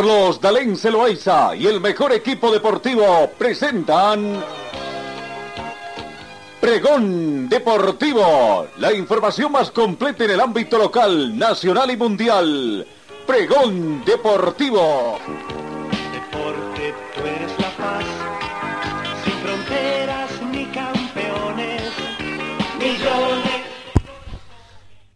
Carlos Dalén Celoaiza y el mejor equipo deportivo presentan Pregón Deportivo, la información más completa en el ámbito local, nacional y mundial. Pregón Deportivo. Deporte, tú eres la paz, sin fronteras ni campeones, millones.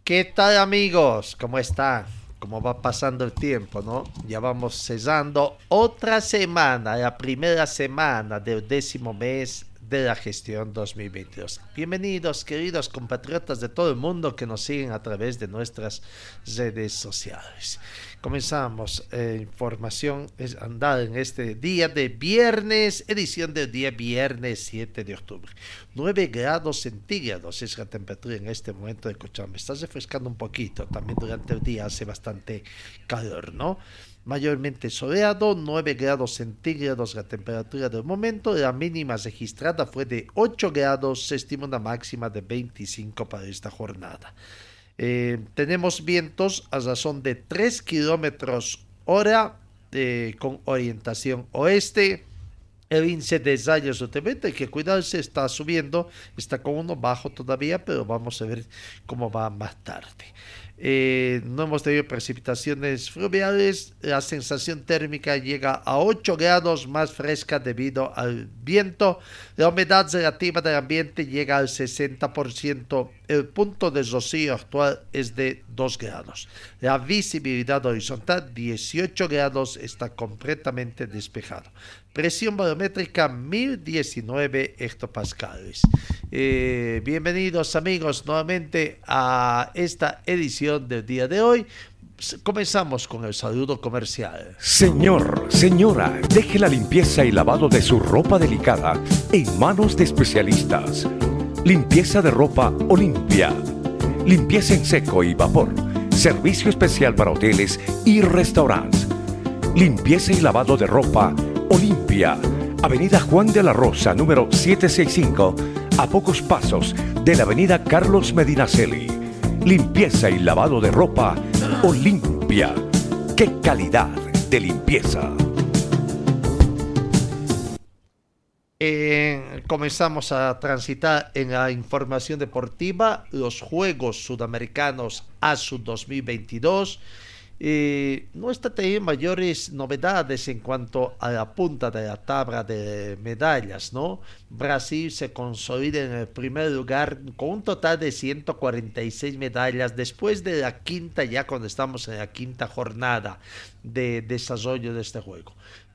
¿Qué tal amigos? ¿Cómo están? ¿Cómo va pasando el tiempo, no? Ya vamos cesando otra semana, la primera semana del décimo mes de la gestión 2022. Bienvenidos, queridos compatriotas de todo el mundo que nos siguen a través de nuestras redes sociales. Comenzamos eh, información es andar en este día de viernes, edición del día viernes 7 de octubre. 9 grados centígrados es la temperatura en este momento de Cochabamba. Está refrescando un poquito, también durante el día hace bastante calor, ¿no? mayormente soleado, 9 grados centígrados la temperatura del momento, la mínima registrada fue de 8 grados, se estima una máxima de 25 para esta jornada. Eh, tenemos vientos a razón de 3 kilómetros hora eh, con orientación oeste. El índice de rayos UTV, hay que cuidarse, está subiendo, está con uno bajo todavía, pero vamos a ver cómo va más tarde. Eh, no hemos tenido precipitaciones fluviales. La sensación térmica llega a 8 grados más fresca debido al viento. La humedad relativa del ambiente llega al 60%. El punto de rocío actual es de 2 grados. La visibilidad horizontal 18 grados está completamente despejado. Presión barométrica 1019 hectopascales. Eh, bienvenidos amigos nuevamente a esta edición del día de hoy. Comenzamos con el saludo comercial. Señor, señora, deje la limpieza y lavado de su ropa delicada en manos de especialistas. Limpieza de ropa Olimpia. Limpieza en seco y vapor. Servicio especial para hoteles y restaurantes. Limpieza y lavado de ropa Olimpia. Avenida Juan de la Rosa, número 765, a pocos pasos de la Avenida Carlos Medinaceli. Limpieza y lavado de ropa Olimpia. ¡Qué calidad de limpieza! Eh, comenzamos a transitar en la información deportiva los Juegos Sudamericanos ASU 2022 eh, no teniendo mayores novedades en cuanto a la punta de la tabla de medallas, ¿no? Brasil se consolida en el primer lugar con un total de 146 medallas después de la quinta, ya cuando estamos en la quinta jornada de desarrollo de este juego.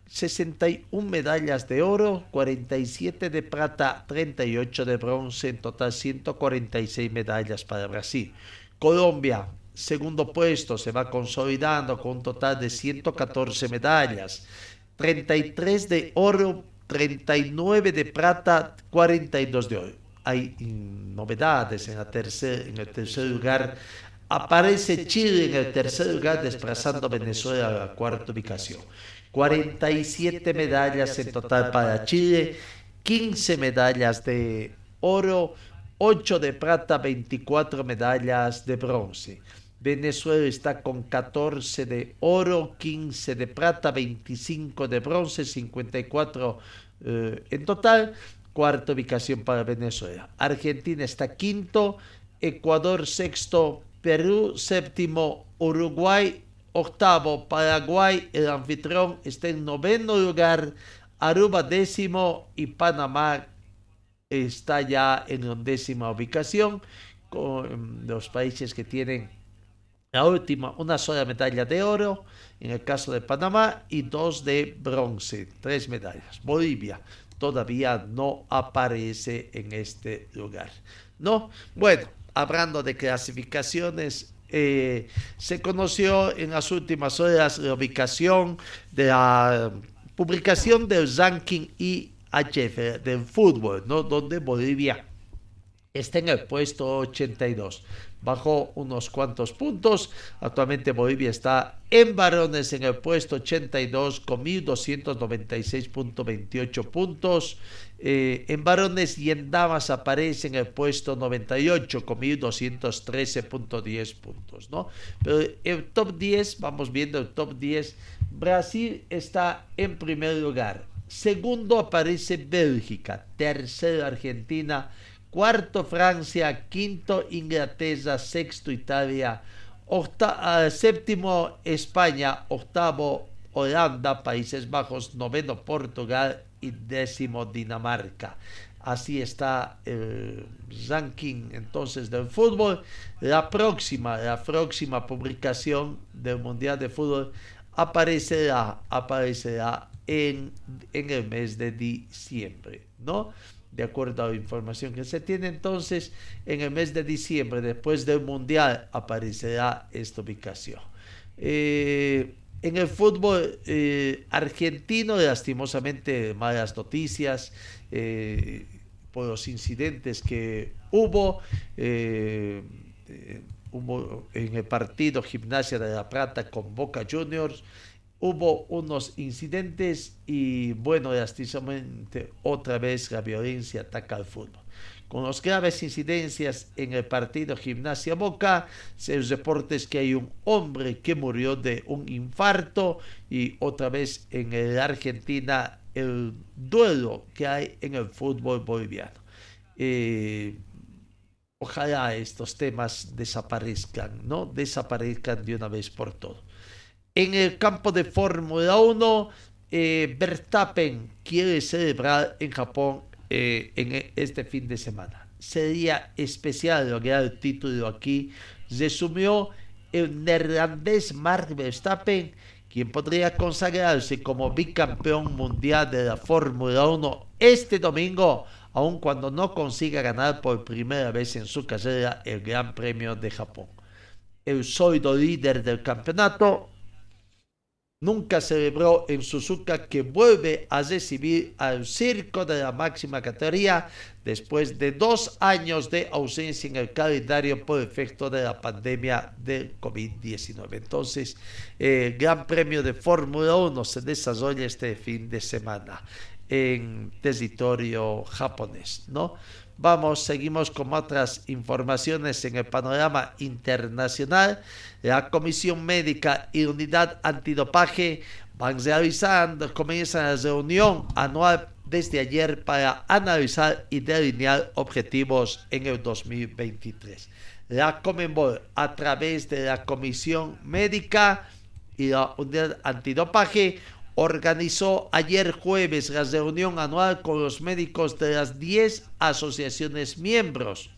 61 medallas de oro, 47 de plata, 38 de bronce, en total 146 medallas para Brasil. Colombia, segundo puesto, se va consolidando con un total de 114 medallas, 33 de oro, 39 de plata, 42 de oro. Hay novedades en, el tercer lugar. Aparece Chile en el tercer lugar, desplazando a Venezuela a la cuarta ubicación. 47 medallas en total para Chile, 15 medallas de oro, 8 de plata, 24 medallas de bronce. Venezuela está con 14 de oro, 15 de plata, 25 de bronce, 54 eh, en total. Cuarta ubicación para Venezuela. Argentina está quinto, Ecuador sexto, Perú séptimo, Uruguay octavo, Paraguay, el anfitrión, está en noveno lugar, Aruba décimo y Panamá está ya en undécima ubicación con los países que tienen la última, una sola medalla de oro en el caso de Panamá y dos de bronce, tres medallas. Bolivia todavía no aparece en este lugar. ¿No? Bueno, hablando de clasificaciones, eh, se conoció en las últimas horas la ubicación de la publicación del ranking IHF del fútbol, ¿no? donde Bolivia está en el puesto 82 bajó unos cuantos puntos. Actualmente Bolivia está en varones en el puesto 82 con 1.296.28 puntos. Eh, en varones y en damas aparece en el puesto 98 con 1.213.10 puntos. ¿no? Pero el top 10, vamos viendo el top 10, Brasil está en primer lugar. Segundo aparece Bélgica, tercero Argentina, cuarto Francia, quinto Inglaterra, sexto Italia, octa, séptimo España, octavo Holanda, Países Bajos, noveno Portugal y décimo Dinamarca. Así está el ranking entonces del fútbol. La próxima, la próxima publicación del Mundial de Fútbol aparecerá, aparecerá en, en el mes de diciembre, ¿no? De acuerdo a la información que se tiene. Entonces, en el mes de diciembre, después del Mundial, aparecerá esta ubicación. Eh, en el fútbol eh, argentino, lastimosamente, malas noticias eh, por los incidentes que hubo. hubo en el partido Gimnasia de la Plata con Boca Juniors hubo unos incidentes y bueno, lastimosamente otra vez la violencia ataca al fútbol. Con los graves incidencias en el partido Gimnasia Boca, se reportes que hay un hombre que murió de un infarto y otra vez en la Argentina el duelo que hay en el fútbol boliviano. Eh, ojalá estos temas desaparezcan, ¿no? Desaparezcan de una vez por todo. En el campo de Fórmula 1, eh, Verstappen quiere celebrar en Japón eh, en este fin de semana. Sería especial lograr el título aquí. Resumió el neerlandés Mark Verstappen, quien podría consagrarse como bicampeón mundial de la Fórmula 1 este domingo, aun cuando no consiga ganar por primera vez en su carrera el Gran Premio de Japón. El sólido líder del campeonato nunca celebró en Suzuka que vuelve a recibir al circo de la máxima categoría después de dos años de ausencia en el calendario por efecto de la pandemia del COVID-19. Entonces, el Gran Premio de Fórmula 1 se desarrolla este fin de semana en territorio japonés, ¿no? Vamos, seguimos con otras informaciones en el panorama internacional. La Comisión Médica y Unidad Antidopaje van realizando, comienzan la reunión anual desde ayer para analizar y delinear objetivos en el 2023. La Comenbol, a través de la Comisión Médica y la Unidad Antidopaje, organizó ayer jueves la reunión anual con los médicos de las 10 asociaciones miembros,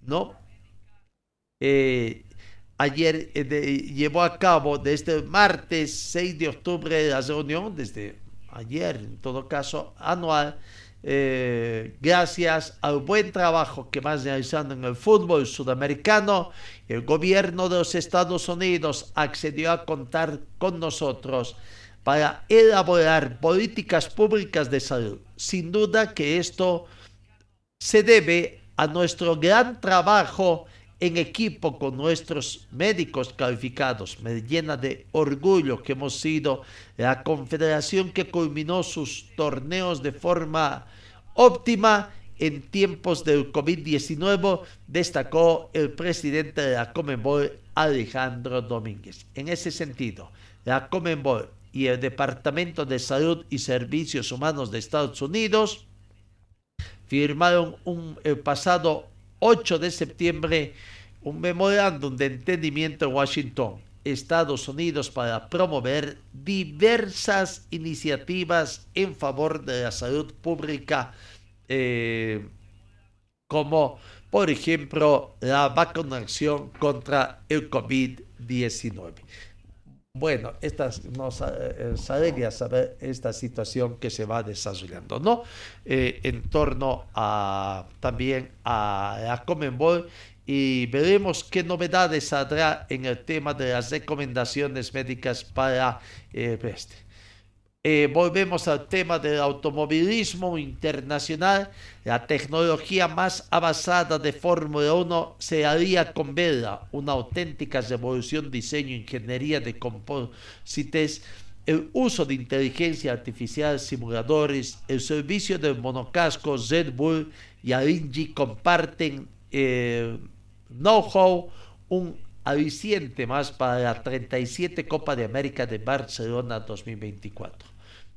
¿no? Eh, ayer eh, llevó a cabo desde el martes 6 de octubre la reunión, desde ayer en todo caso, anual, eh, gracias al buen trabajo que van realizando en el fútbol sudamericano, el gobierno de los Estados Unidos accedió a contar con nosotros para elaborar políticas públicas de salud. Sin duda que esto se debe a nuestro gran trabajo en equipo con nuestros médicos calificados. Me llena de orgullo que hemos sido la confederación que culminó sus torneos de forma óptima en tiempos del COVID-19, destacó el presidente de la Comenbol, Alejandro Domínguez. En ese sentido, la Comenbol y el Departamento de Salud y Servicios Humanos de Estados Unidos firmaron un, el pasado 8 de septiembre un memorándum de entendimiento en Washington, Estados Unidos, para promover diversas iniciativas en favor de la salud pública, eh, como por ejemplo la vacunación contra el COVID-19. Bueno, esta, nos eh, alegra saber esta situación que se va desarrollando, ¿no? Eh, en torno a también a la Comenbol y veremos qué novedades habrá en el tema de las recomendaciones médicas para eh, este. Eh, volvemos al tema del automovilismo internacional. La tecnología más avanzada de Fórmula 1 se haría con Vela, una auténtica revolución diseño, ingeniería de composites, el uso de inteligencia artificial, simuladores, el servicio del monocasco Red Bull y Alinji comparten eh, know-how, un aliciente más para la 37 Copa de América de Barcelona 2024.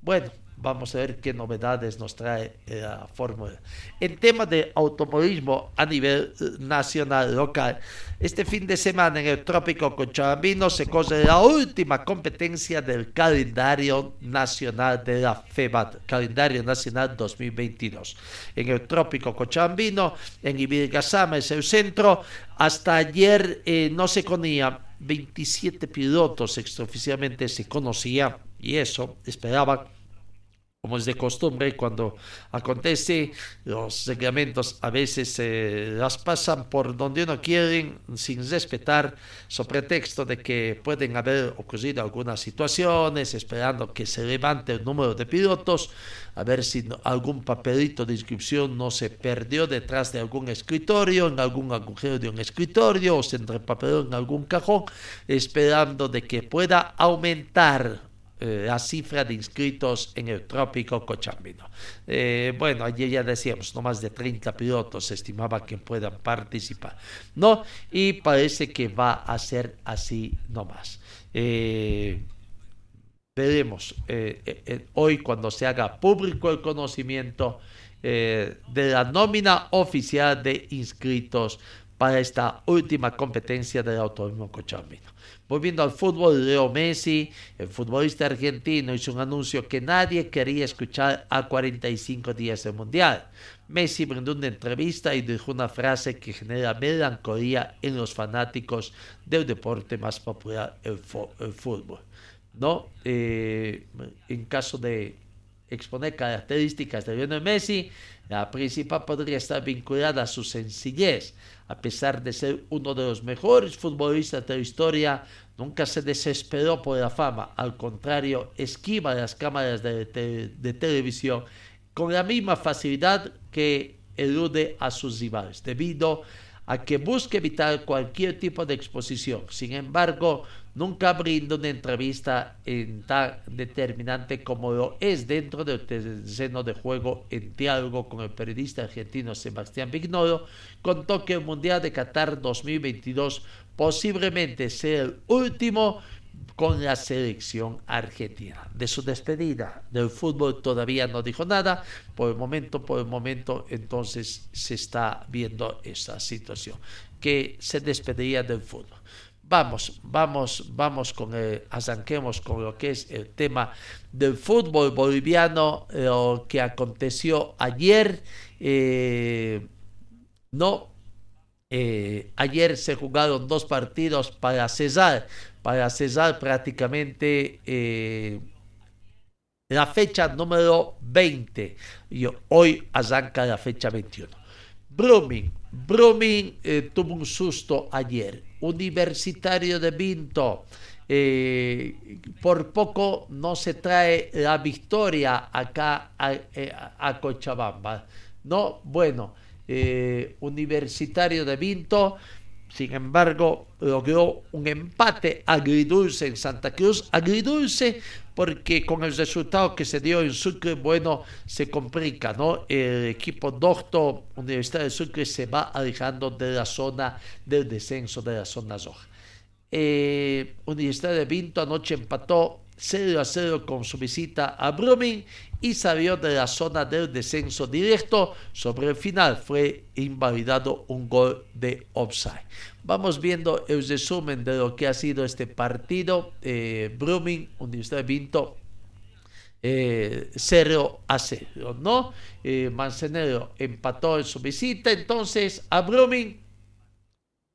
Bueno, vamos a ver qué novedades nos trae la fórmula. En tema de automovilismo a nivel eh, nacional, local, este fin de semana en el Trópico Cochabambino se corre la última competencia del calendario nacional de la FEBAT, calendario nacional 2022. En el Trópico Cochabambino, en Ibirgasama, es el centro, hasta ayer eh, no se conocía 27 pilotos extraoficialmente se conocía y eso esperaban como es de costumbre, cuando acontece, los reglamentos a veces se las pasan por donde no quieren sin respetar, sobre pretexto de que pueden haber ocurrido algunas situaciones, esperando que se levante el número de pilotos, a ver si algún papelito de inscripción no se perdió detrás de algún escritorio, en algún agujero de un escritorio, o se entrepapeló en algún cajón, esperando de que pueda aumentar eh, la cifra de inscritos en el trópico Cochambino. Eh, bueno, ayer ya decíamos, no más de 30 pilotos se estimaba que puedan participar, ¿no? Y parece que va a ser así nomás. Eh, veremos hoy cuando se haga público el conocimiento de la nómina oficial de inscritos para esta última competencia del automovilismo cochambino. Volviendo al fútbol, Leo Messi, el futbolista argentino, hizo un anuncio que nadie quería escuchar a 45 días del Mundial. Messi brindó una entrevista y dijo una frase que genera melancolía en los fanáticos del deporte más popular, el, fútbol. ¿No? Eh, en caso de exponer características de Lionel Messi, la principal podría estar vinculada a su sencillez. A pesar de ser uno de los mejores futbolistas de la historia, nunca se desesperó por la fama. Al contrario, esquiva las cámaras de, de televisión con la misma facilidad que elude a sus rivales, debido a que busca evitar cualquier tipo de exposición. Sin embargo, nunca brinda una entrevista en tan determinante como lo es dentro del terreno de juego en diálogo con el periodista argentino Sebastián Vignolo, contó que el Mundial de Qatar 2022 posiblemente sea el último con la selección argentina. De su despedida del fútbol todavía no dijo nada, por el momento, por el momento entonces se está viendo esa situación, que se despediría del fútbol. Vamos, vamos, vamos con el, arranquemos con lo que es el tema del fútbol boliviano, lo que aconteció ayer. Eh, no, eh, ayer se jugaron dos partidos para cesar, para cesar prácticamente eh, la fecha número 20. Y hoy arranca la fecha 21. Brumming, Brumming tuvo un susto ayer Universitario de Vinto. Eh, por poco no se trae la victoria acá a, eh, Cochabamba. No, bueno, eh, Universitario de Vinto, sin embargo, logró un empate agridulce en Santa Cruz. Agridulce porque con el resultado que se dio en Sucre, bueno, se complica, ¿no? El equipo Doctor Universidad de Sucre se va alejando de la zona del descenso de la zona roja. Eh, Universidad de Vinto anoche empató 0 a 0 con su visita a Brumming y salió de la zona del descenso directo. Sobre el final fue invalidado un gol de offside. Vamos viendo el resumen de lo que ha sido este partido. Eh, Brumming, Universidad Vinto, eh, 0 a 0, ¿no? Eh, Mancenero empató en su visita, entonces a Brumming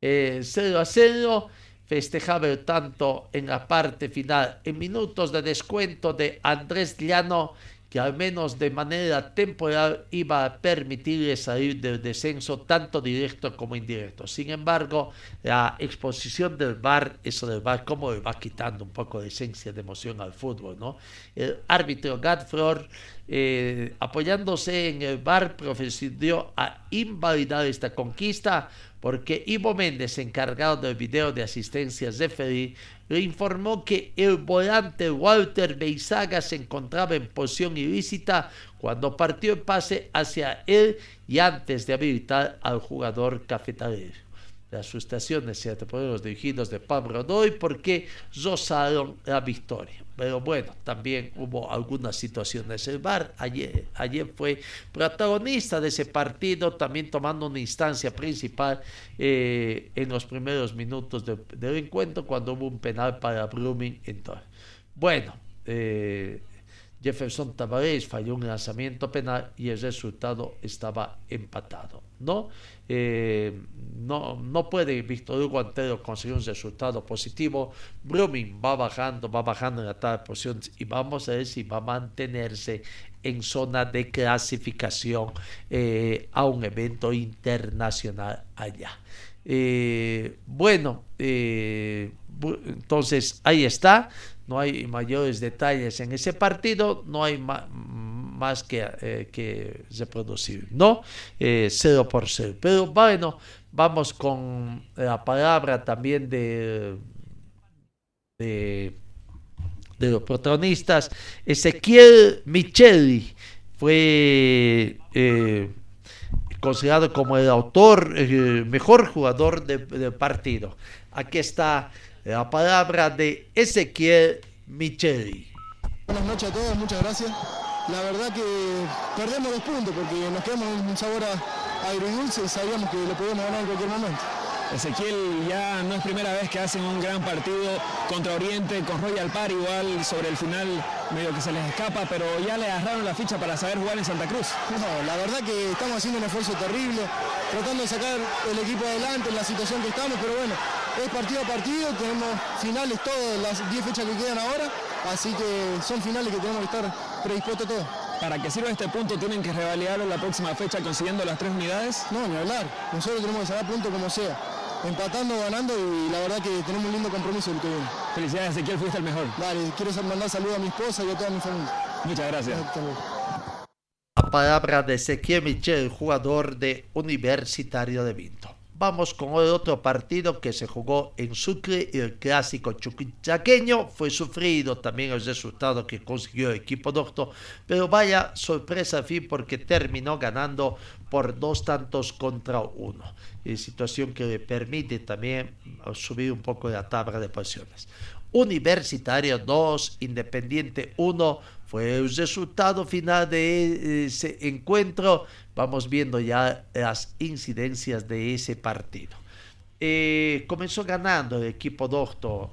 0 eh, a 0 festejaba el tanto en la parte final, en minutos de descuento de Andrés Llano, que al menos de manera temporal iba a permitirle salir del descenso tanto directo como indirecto. Sin embargo, la exposición del VAR, eso del VAR, como le va quitando un poco de esencia de emoción al fútbol, ¿no? El árbitro Gadflor, eh, apoyándose en el VAR, procedió a invalidar esta conquista porque Ivo Méndez, encargado del video de asistencias de Ferry, le informó que el volante Walter Beizaga se encontraba en posición ilícita cuando partió el pase hacia él y antes de habilitar al jugador cafetalero las frustraciones ¿cierto? por los dirigidos de Pablo Rodoy porque rozaron la victoria. Pero bueno, también hubo algunas situaciones. El VAR ayer, ayer fue protagonista de ese partido, también tomando una instancia principal eh, en los primeros minutos del encuentro cuando hubo un penal para Blooming. Entonces, bueno, eh, Jefferson Tavares falló un lanzamiento penal y el resultado estaba empatado. ¿no? Eh, no, no puede Víctor Hugo Antero conseguir un resultado positivo. Blooming va bajando, va bajando en la tabla de posiciones y vamos a ver si va a mantenerse en zona de clasificación eh, a un evento internacional allá. Eh, bueno, entonces ahí está no hay mayores detalles en ese partido, no hay más que, eh, que reproducir, ¿no? Eh, cero por cero. Pero bueno, vamos con la palabra también de, de, los protagonistas. Ezequiel Micheli fue eh, considerado como el autor, el mejor jugador del partido. Aquí está la palabra de Ezequiel Micheli. Buenas noches a todos, muchas gracias. La verdad que perdemos dos puntos porque nos quedamos un sabor agridulce y sabíamos que lo podíamos ganar en cualquier momento. Ezequiel ya no es primera vez que hacen un gran partido contra Oriente, con Royal Par igual sobre el final medio que se les escapa, pero ya le agarraron la ficha para saber jugar en Santa Cruz. No, la verdad que estamos haciendo un esfuerzo terrible, tratando de sacar el equipo adelante en la situación que estamos, pero bueno, es partido a partido, tenemos finales todas las 10 fechas que quedan ahora, así que son finales que tenemos que estar predispuestos todos. Para que sirva este punto, ¿tienen que revalidarlo la próxima fecha consiguiendo las tres unidades? No, ni hablar. Nosotros tenemos que sacar punto como sea. Empatando, ganando y la verdad que tenemos un lindo compromiso el que viene. Felicidades, Ezequiel, fuiste el mejor. Dale, quiero mandar saludos a mi esposa y a toda mi familia. Muchas gracias. La palabra de Ezequiel Michel, jugador de Universitario de Vinto. Vamos con otro partido que se jugó en Sucre, el clásico chuquichaqueño. Fue sufrido también el resultado que consiguió el equipo doctor, pero vaya sorpresa al fin porque terminó ganando por dos tantos contra uno. Y situación que le permite también subir un poco la tabla de posiciones. Universitario 2, Independiente 1 fue el resultado final de ese encuentro. Vamos viendo ya las incidencias de ese partido. Eh, comenzó ganando el equipo doctor,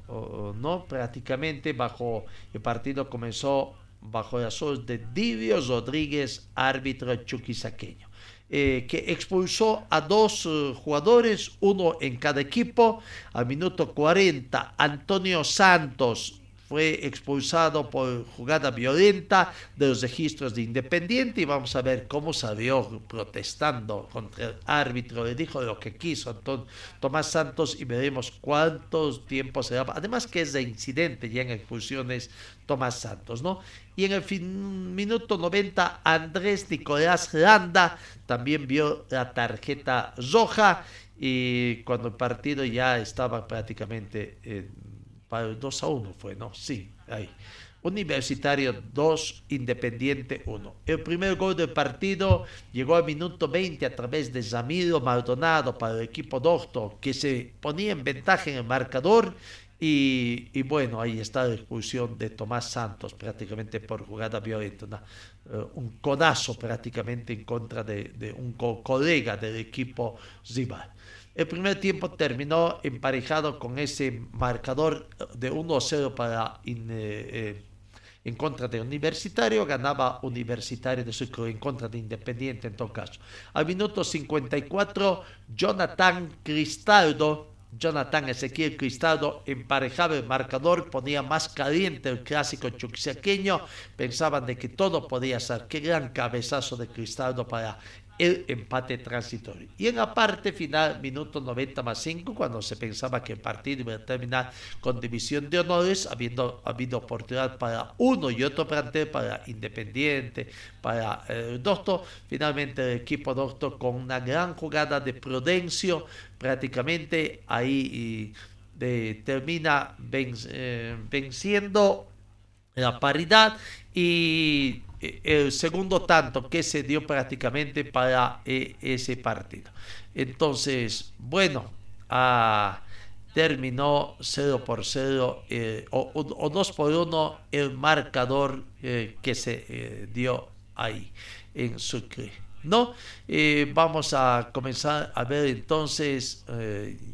¿no? Prácticamente bajo el partido comenzó bajo la sol de Divio Rodríguez, árbitro chuquisaqueño. Eh, que expulsó a dos eh, jugadores, uno en cada equipo. Al minuto 40, Antonio Santos fue expulsado por jugada violenta de los registros de Independiente y vamos a ver cómo salió protestando contra el árbitro, le dijo lo que quiso Anton, Tomás Santos y veremos cuántos tiempos se da. Además que es de incidente ya en expulsiones Tomás Santos, ¿no? Y en el fin, minuto 90 Andrés Nicolás Landa también vio la tarjeta roja y cuando el partido ya estaba prácticamente... en para el 2 a 1 fue, ¿no? Sí, ahí. Universitario 2, Independiente 1. El primer gol del partido llegó al minuto 20 a través de Zamiro Maldonado para el equipo Doctor, que se ponía en ventaja en el marcador. Y, bueno, ahí está la expulsión de Tomás Santos prácticamente por jugada violenta. Eh, un codazo prácticamente en contra de, un colega del equipo rival. El primer tiempo terminó emparejado con ese marcador de 1-0 para eh, eh, en contra de Universitario, ganaba Universitario de Sucre en contra de Independiente en todo caso. Al minuto 54, Jonathan Cristaldo Jonathan Ezequiel Cristaldo emparejaba el marcador, ponía más caliente el clásico chuquisaqueño, pensaban de que todo podía ser. Qué gran cabezazo de Cristaldo para el empate transitorio. Y en la parte final, minuto 90 más 5, cuando se pensaba que el partido iba a terminar con división de honores, habiendo habido oportunidad para uno y otro plantel, para Independiente, para el eh, Doctor, finalmente el equipo Doctor con una gran jugada de Prudencio, prácticamente ahí termina eh, venciendo la paridad y eh, el segundo tanto que se dio prácticamente para eh, ese partido. Entonces, bueno, ah, terminó 0 por 0 eh, o, 2 por 1 el marcador que se dio ahí en Sucre. ¿no? vamos a comenzar a ver entonces,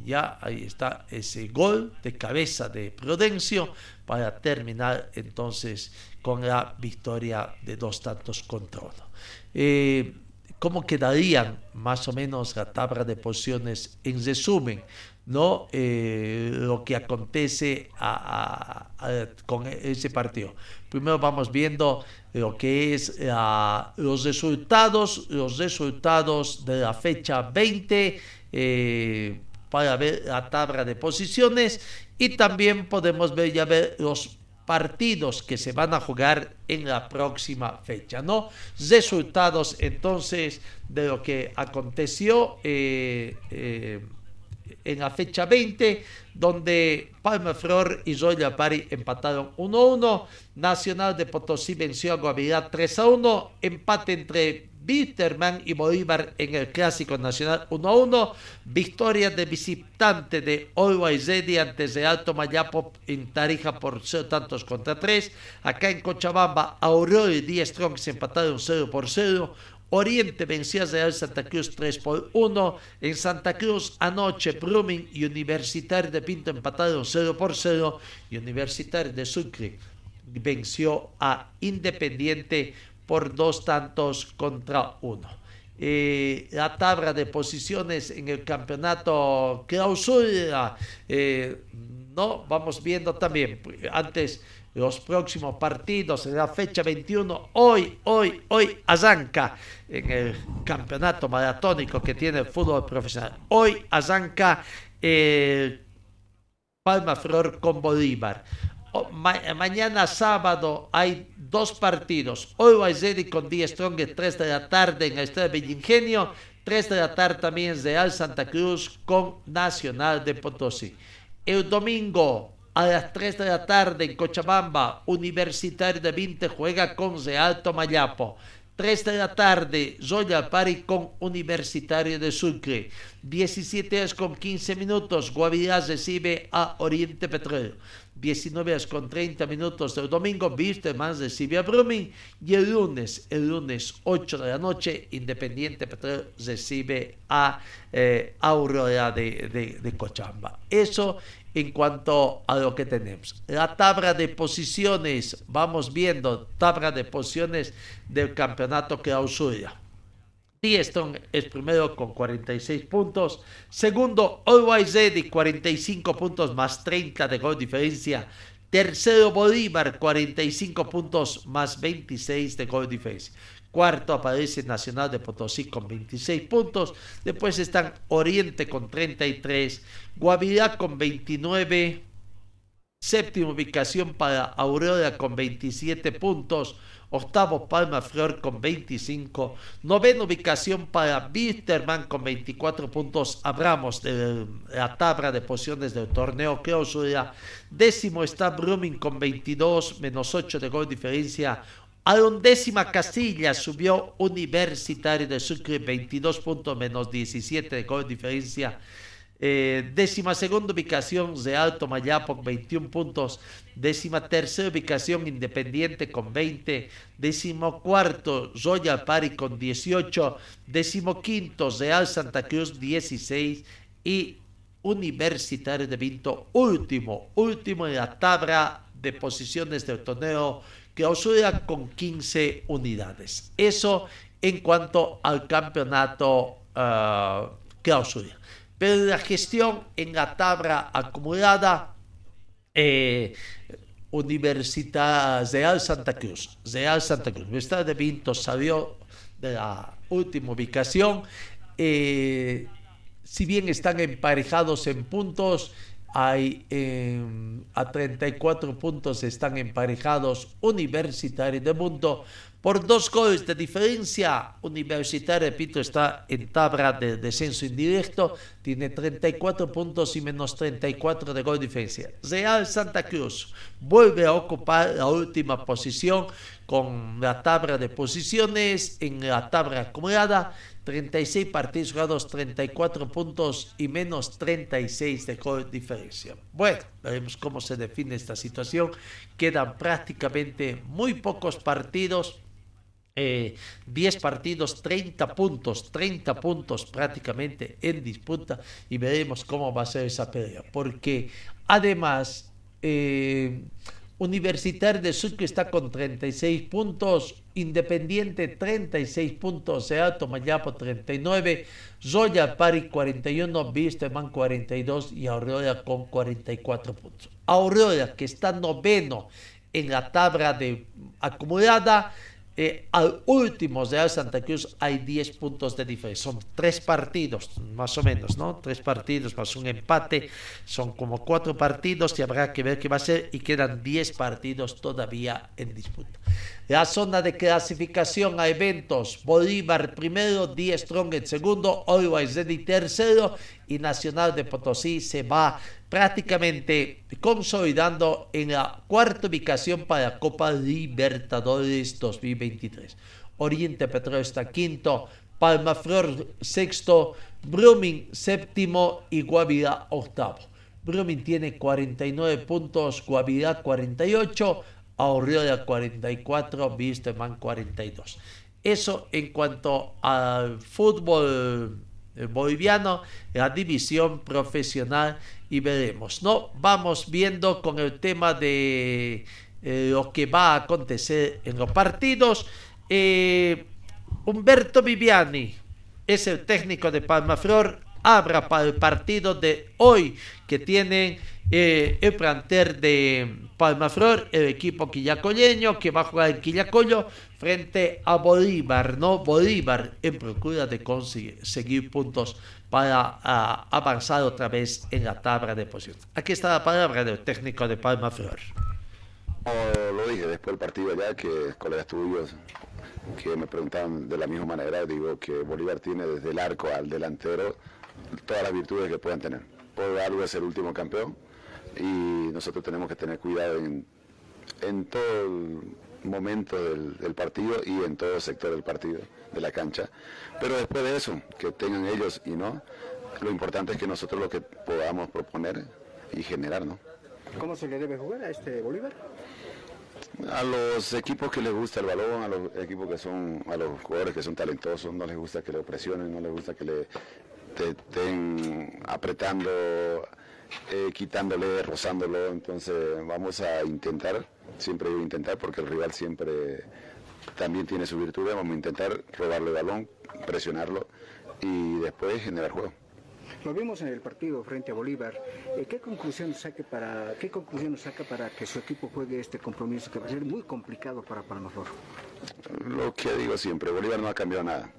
ya ahí está ese gol de cabeza de Prudencio para terminar entonces con la victoria de dos tantos contra uno. Eh, ¿Cómo quedarían más o menos la tabla de posiciones en resumen? ¿no? Eh, lo que acontece con ese partido. Primero vamos viendo lo que es los resultados, los resultados de la fecha 20 eh, para ver la tabla de posiciones y también podemos ver ya ver los partidos que se van a jugar en la próxima fecha, ¿no? Resultados entonces de lo que aconteció eh, eh, en la fecha 20, donde Palma Flor y Zoya Pari empataron 1-1, Nacional de Potosí venció a Guavirá 3-1, empate entre Bitterman y Bolívar en el Clásico Nacional 1-1. Victoria de visitante de Zedi antes de Alto Mayapo en Tarija por 0 tantos contra 3. Acá en Cochabamba, Aurora y Díaz Strong se empataron 0 por 0. Oriente vencía a Santa Cruz 3 por 1. En Santa Cruz anoche Brumming y Universitario de Pinto empataron 0 por 0. Y Universitario de Sucre venció a Independiente por dos tantos contra uno. Eh, la tabla de posiciones en el campeonato clausura, eh, no, vamos viendo también, antes los próximos partidos en la fecha 21, hoy, hoy, hoy arranca en el campeonato maratónico que tiene el fútbol profesional. Hoy arranca Palma Flor con Bolívar mañana sábado hay dos partidos. Hoy Ready con Die Strong 3 de la tarde en el Estadio Bellingenio. 3 de la tarde también Real Santa Cruz con Nacional de Potosí. El domingo a las 3 de la tarde en Cochabamba, Universitario de 20 juega con Real Tomayapo. 3 de la tarde, Zoya Pari con Universitario de Sucre. 17 horas con 15 minutos, Guavirá recibe a Oriente Petróleo. 19 horas con 30 minutos del domingo, viste más de Sibia Brumming. Y el lunes, el lunes 8 de la noche, Independiente Petróleo recibe a eh, Aurora de, de, de Cochamba. Eso en cuanto a lo que tenemos. La tabla de posiciones, vamos viendo, tabla de posiciones del campeonato clausura. Dieston es primero con 46 puntos. Segundo, Always Ready, 45 puntos más 30 de gol diferencia. Tercero, Bolívar, 45 puntos más 26 de gol diferencia. Cuarto aparece Nacional de Potosí con 26 puntos. Después están Oriente con 33. Guavirá con 29. Séptima ubicación para Aurora con 27 puntos. Octavo Palma Flor con 25. Novena ubicación para Bitterman con 24 puntos. Hablamos de la tabla de posiciones del torneo clausura. Décimo está Brumming con 22, menos 8 de gol diferencia. A undécima Castilla subió Universitario de Sucre 22 puntos menos 17 de gol diferencia. Eh, décima segunda ubicación de Alto Mayapo con 21 puntos. Décima tercera ubicación Independiente con 20. Décimo cuarto Royal Pari con 18. Décimo quinto Real Santa Cruz 16. Y Universitario de Vinto último, último en la tabla de posiciones del torneo oscila con 15 unidades. Eso en cuanto al campeonato uh, clausura. Pero la gestión en la tabla acumulada, eh, Universidad Real Santa Cruz, Real Santa Cruz, Universidad de Vinto salió de la última ubicación. Eh, si bien están emparejados en puntos, hay eh, a 34 puntos están emparejados Universitario de Mundo por dos goles de diferencia. Universitario, repito, está en tabla de descenso indirecto, tiene 34 puntos y menos 34 de gol de diferencia. Real Santa Cruz vuelve a ocupar la última posición con la tabla de posiciones en la tabla acumulada. 36 partidos jugados, 34 puntos y menos 36 de diferencia. Bueno, veremos cómo se define esta situación. Quedan prácticamente muy pocos partidos 10 eh, partidos, 30 puntos, 30 puntos prácticamente en disputa y veremos cómo va a ser esa pelea. Porque además, eh, Universitario de Sucre está con 36 puntos, Independiente 36 puntos, Seato Mayapo 39, Zoya Pari 41, Visteman 42 y Aurora con 44 puntos. Aurora que está noveno en la tabla de acumulada eh, al último Real Santa Cruz hay 10 puntos de diferencia. Son tres partidos, más o menos, ¿no? Tres partidos más un empate. Son como cuatro partidos y habrá que ver qué va a ser. Y quedan 10 partidos todavía en disputa. La zona de clasificación a eventos: Bolívar primero, 10 Strong en segundo, Always Ready tercero y Nacional de Potosí se va prácticamente consolidando en la cuarta ubicación para Copa Libertadores 2023. Oriente Petróleo está quinto, Palmaflor sexto, Brumming séptimo y Guavirá octavo. Brumming tiene 49 puntos, Guavirá 48, Aurriola 44, Wisterman 42. Eso en cuanto al fútbol boliviano, la división profesional y veremos, ¿no? Vamos viendo con el tema de eh, lo que va a acontecer en los partidos. Eh, Humberto Viviani es el técnico de Palmaflor, abra para el partido de hoy que tienen eh, el planter de Palmaflor, el equipo quillacoyeño que va a jugar en Quillacollo frente a Bolívar, ¿no? Bolívar en procura de conseguir puntos para uh, avanzar otra vez en la tabla de posiciones. Aquí está la palabra del técnico de Palmaflor. Como lo dije después del partido ya, que colegas tuyos que me preguntaban de la misma manera, digo que Bolívar tiene desde el arco al delantero todas las virtudes que puedan tener. Algo es el último campeón, y nosotros tenemos que tener cuidado en, en todo el momento del, partido y en todo el sector del partido, de la cancha. Pero después de eso, que tengan ellos y no, lo importante es que nosotros lo que podamos proponer y generar, ¿no? ¿Cómo se le debe jugar a este Bolívar? A los equipos que les gusta el balón, a los equipos que son, a los jugadores que son talentosos, no les gusta que le presionen, no les gusta que le estén apretando eh, quitándole, rozándolo. Entonces vamos a intentar, siempre digo intentar porque el rival siempre también tiene su virtud, vamos a intentar robarle el balón, presionarlo y después generar juego. Lo vimos en el partido frente a Bolívar. Eh, ¿Qué conclusión saca para qué conclusión saca para que su equipo juegue este compromiso que va a ser muy complicado para Palmaflor? Lo que digo siempre, Bolívar no ha cambiado nada.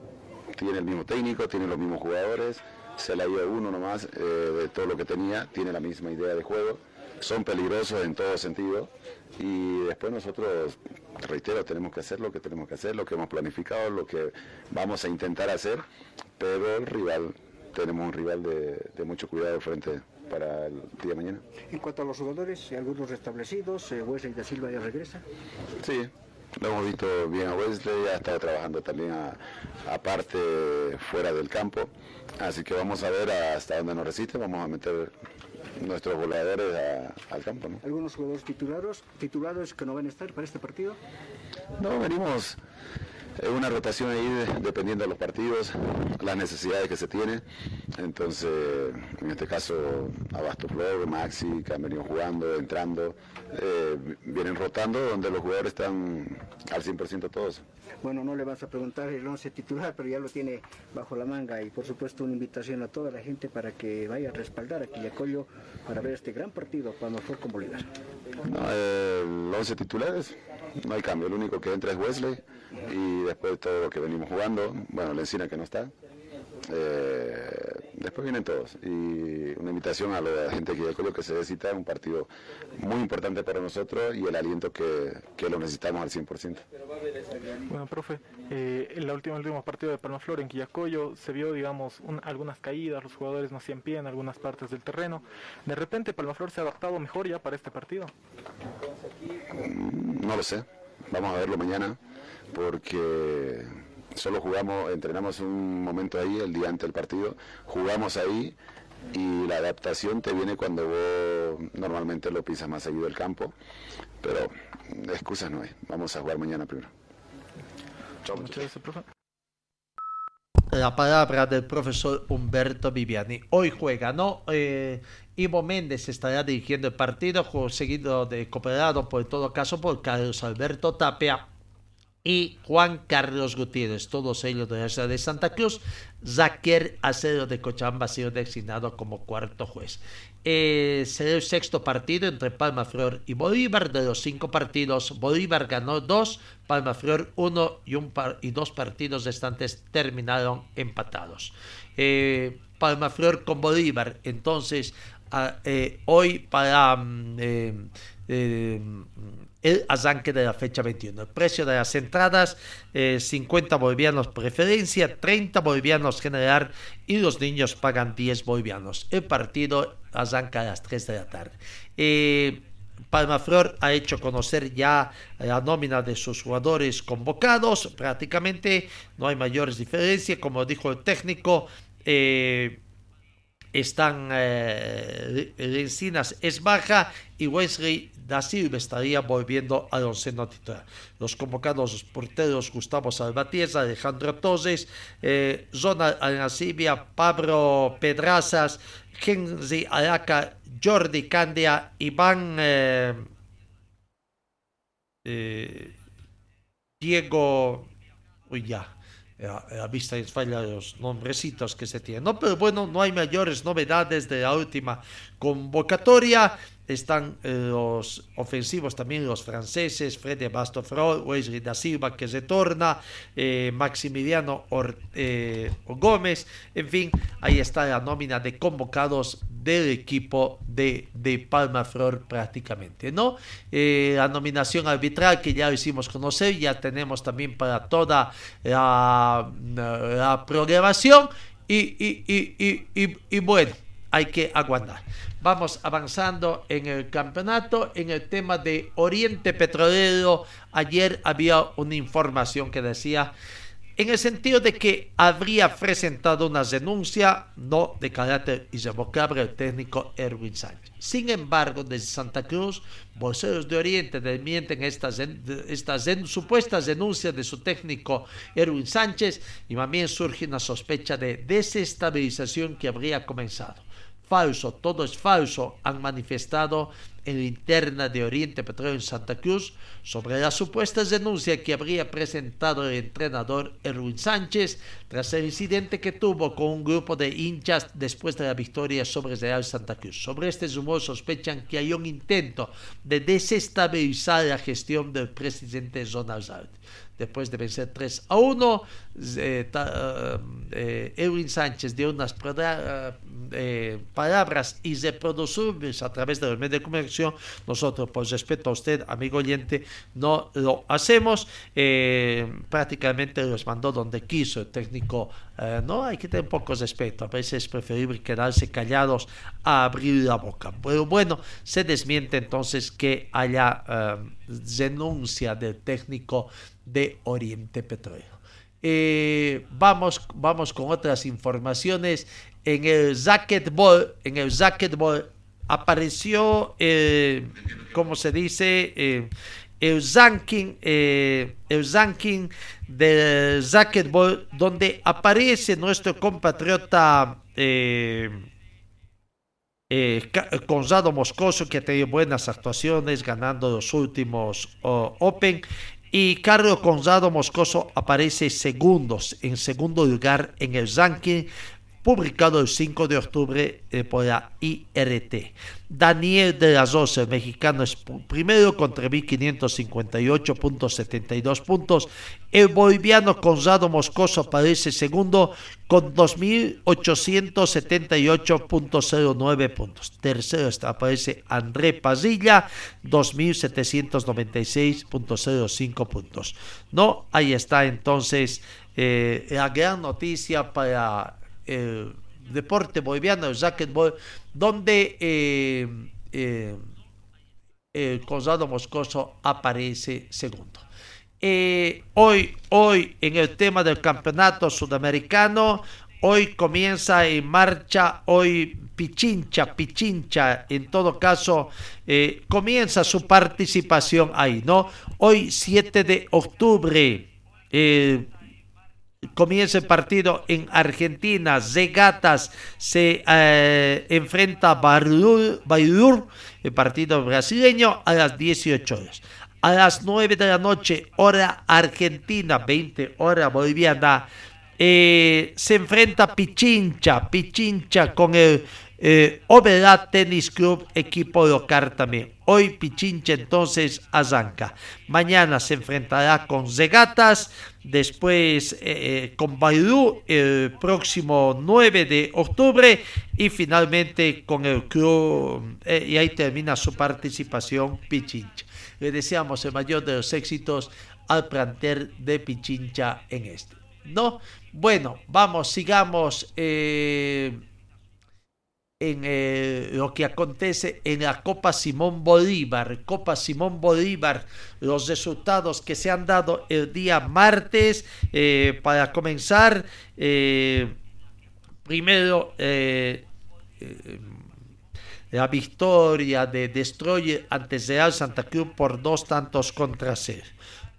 Tiene el mismo técnico, tiene los mismos jugadores, se la ido uno nomás eh, de todo lo que tenía, tiene la misma idea de juego, son peligrosos en todo sentido y después nosotros, reitero, tenemos que hacer lo que tenemos que hacer, lo que hemos planificado, lo que vamos a intentar hacer, pero el rival, tenemos un rival de, mucho cuidado frente para el día de mañana. En cuanto a los jugadores, algunos restablecidos, eh, Wesley da Silva ya regresa. Sí, lo hemos visto bien a Wesley, ha estado trabajando también aparte fuera del campo. Así que vamos a ver hasta dónde nos resiste, vamos a meter nuestros voladores al campo. ¿Algunos jugadores titulados, titulados que no van a estar para este partido? No, venimos Es una rotación ahí dependiendo de los partidos, las necesidades que se tiene. Entonces, en este caso, Abasto Flor, Maxi, que han venido jugando, entrando, eh, vienen rotando donde los jugadores están al 100% todos. Bueno, no le vas a preguntar el 11 titular, pero ya lo tiene bajo la manga y por supuesto una invitación a toda la gente para que vaya a respaldar a Quillacollo para ver este gran partido cuando fue con Bolívar. No, el 11 titulares, no hay cambio, el único que entra es Wesley y después de todo lo que venimos jugando, bueno, la encina que no está, eh, después vienen todos y una invitación a la gente que que se necesita un partido muy importante para nosotros y el aliento que, que lo necesitamos al 100%. Bueno, profe, eh, en la última, el último partido de Palmaflor en Quillacoyo se vio, digamos, algunas caídas, los jugadores no hacían pie en algunas partes del terreno. De repente Palmaflor se ha adaptado mejor ya para este partido. Mm, no lo sé, vamos a verlo mañana porque solo jugamos, entrenamos un momento ahí, el día antes del partido, jugamos ahí y la adaptación te viene cuando vos normalmente lo pisas más seguido el campo, pero excusas no hay, vamos a jugar mañana primero. La palabra del profesor Humberto Viviani. Hoy juega, ¿no? Eh, Ivo Méndez estará dirigiendo el partido, seguido de cooperado por todo caso por Carlos Alberto Tapia y Juan Carlos Gutiérrez, todos ellos de la ciudad de Santa Cruz. Zaquer Acero de Cochabamba ha sido designado como cuarto juez. Eh, será el sexto partido entre Palma Flor y Bolívar. De los cinco partidos, Bolívar ganó dos, Palma Flor uno y, dos partidos restantes terminaron empatados. Eh, Palma Flor con Bolívar. Entonces, ah, eh, hoy para mm, eh, el arranque de la fecha 21. El precio de las entradas, 50 eh, bolivianos preferencia, 30 bolivianos general y los niños pagan 10 bolivianos. El partido arranca a las 3 de la tarde. Eh, Palmaflor ha hecho conocer ya la nómina de sus jugadores convocados. Prácticamente no hay mayores diferencias. Como dijo el técnico, eh, están eh, es baja y Wesley da Silva estaría volviendo al onceno titular. Los convocados porteros Gustavo Salvatierra, Alejandro Torres, eh, Zona Pablo Pedrazas, Henry Araca, Jordi Candia, Iván eh, eh, Diego, uy ya, a, la vista en falla los nombrecitos que se tienen. No, pero bueno, no hay mayores novedades de la última convocatoria están eh, los ofensivos también los franceses, Freddy Bastofrol, Wesley da Silva que retorna, eh, Maximiliano eh, Gómez, en fin, ahí está la nómina de convocados del equipo de, de Palma Flor prácticamente, ¿no? la nominación arbitral que ya hicimos conocer, ya tenemos también para toda la, programación y, y, y, y bueno, hay que aguantar. Vamos avanzando en el campeonato. En el tema de Oriente Petrolero, ayer había una información que decía en el sentido de que habría presentado una denuncia no de carácter irrevocable el técnico Erwin Sánchez. Sin embargo, desde Santa Cruz, voceros de Oriente desmienten estas, estas supuestas denuncias de su técnico Erwin Sánchez y también surge una sospecha de desestabilización que habría comenzado falso, todo es falso, han manifestado en la interna de Oriente Petróleo en Santa Cruz sobre las supuestas denuncias que habría presentado el entrenador Erwin Sánchez tras el incidente que tuvo con un grupo de hinchas después de la victoria sobre Real Santa Cruz. Sobre este rumor sospechan que hay un intento de desestabilizar la gestión del presidente Trump después de vencer 3 a 1. Eh, eh Sánchez dio unas eh, palabras irreproducibles a través de los medios de comunicación. Nosotros, por respeto a usted, amigo oyente, no lo hacemos. Eh, prácticamente los mandó donde quiso el técnico. No hay que tener poco respeto. A veces es preferible quedarse callados a abrir la boca. Pero bueno, se desmiente entonces que haya denuncia del técnico de Oriente Petróleo. Eh, vamos, vamos con otras informaciones. En el racquetball, en el apareció, eh, como se dice, eh, el ranking, eh, el ranking del racquetball, donde aparece nuestro compatriota eh, eh, Gonzalo Moscoso, que ha tenido buenas actuaciones, ganando los últimos Open. Y Carlos Gonzalo Moscoso aparece segundos, en segundo lugar en el ranking publicado el 5 de octubre eh, por la IRT. Daniel de las Rosa, mexicano, es primero con 3.558.72 puntos. El boliviano Conrado Moscoso aparece segundo con 2.878.09 puntos. Tercero aparece André Pazilla, 2.796.05 puntos. No, ahí está entonces eh, la gran noticia para deporte boliviano, el racquetball, donde eh, eh, Moscoso aparece segundo. Eh, hoy, hoy, en el tema del campeonato sudamericano, hoy comienza en marcha, hoy Pichincha, Pichincha, en todo caso, comienza su participación ahí, ¿no? Hoy, 7 de octubre, comienza el partido en Argentina. Zegatas se eh, enfrenta a Bayrur, el partido brasileño, a las 18 horas. A las 9 de la noche, hora argentina, 20 hora boliviana, eh, se enfrenta Pichincha, Pichincha con el eh, Tennis Club, equipo local también. Hoy Pichincha entonces azanca. Mañana se enfrentará con Zegatas, después eh, eh, con Baidú el próximo 9 de octubre y finalmente con el club, eh, y ahí termina su participación Pichincha. Le deseamos el mayor de los éxitos al planter de Pichincha en este. ¿No? Bueno, vamos, sigamos en eh, lo que acontece en la Copa Simón Bolívar. Copa Simón Bolívar, los resultados que se han dado el día martes. Eh, para comenzar, eh, primero la victoria de Destroyer ante Real Santa Cruz por dos tantos contra cero.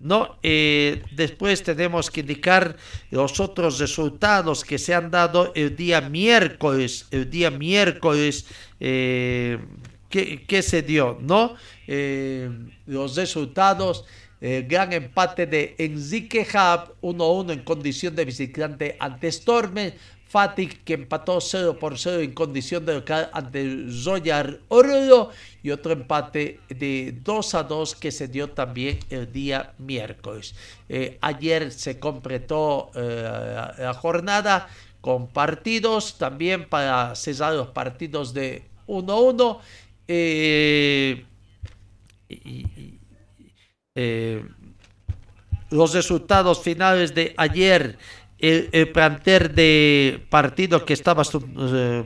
¿No? Eh, después tenemos que indicar los otros resultados que se han dado el día miércoles, el día miércoles, eh, que, se dio, ¿no? Eh, los resultados, el gran empate de Enrique Hub 1-1 en condición de visitante ante Stormer, Fatic que empató 0 por 0 en condición de local ante Zoyar Oro y otro empate de 2 a 2 que se dio también el día miércoles. Eh, ayer se completó eh, la jornada con partidos también para cesar los partidos de 1-1. Eh, los resultados finales de ayer el, planter de partido que estaba eh,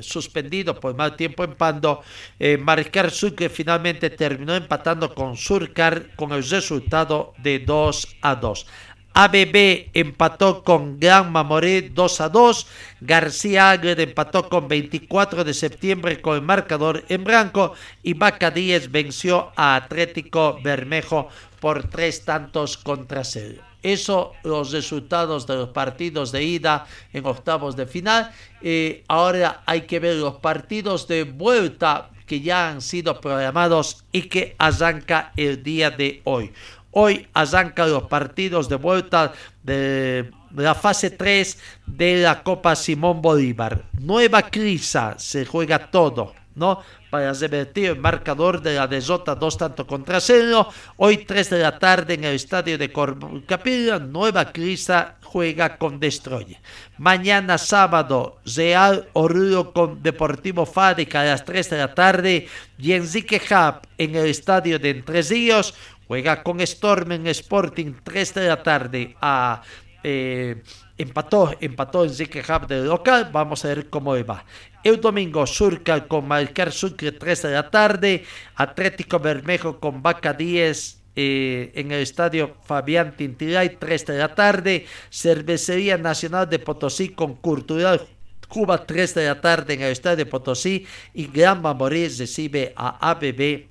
suspendido por mal tiempo en Pando, eh, Marcar Sucre finalmente terminó empatando con Surcar con el resultado de 2 a 2. ABB empató con Gran Mamoré 2 a 2. García Agred empató con 24 de septiembre con el marcador en blanco. Y Vaca venció a Atlético Bermejo por tres tantos contra cero. Eso, los resultados de los partidos de ida en octavos de final. Eh, ahora hay que ver los partidos de vuelta que ya han sido programados y que arranca el día de hoy. Hoy arrancan los partidos de vuelta de la fase 3 de la Copa Simón Bolívar. Nueva Crisa, se juega todo, ¿no? para revertir el marcador de la derrota dos tanto contra cero. Hoy 3 de la tarde en el estadio de Corcapilla, Nueva Crisa juega con Destroyer. Mañana sábado, Real Oruro con Deportivo Fábrica a las 3 de la tarde y Enrique Hub en el estadio de Entre Ríos juega con Storm en Sporting 3 de la tarde a... Eh, empató, empató Enrique Hub del local, vamos a ver cómo va. El domingo Surca con Marcar Sucre 3 de la tarde. Atlético Bermejo con Vaca 10 eh, en el estadio Fabián Tintiray 3 de la tarde. Cervecería Nacional de Potosí con Cultural Cuba 3 de la tarde en el estadio de Potosí. Y Gran Mamoré recibe a ABB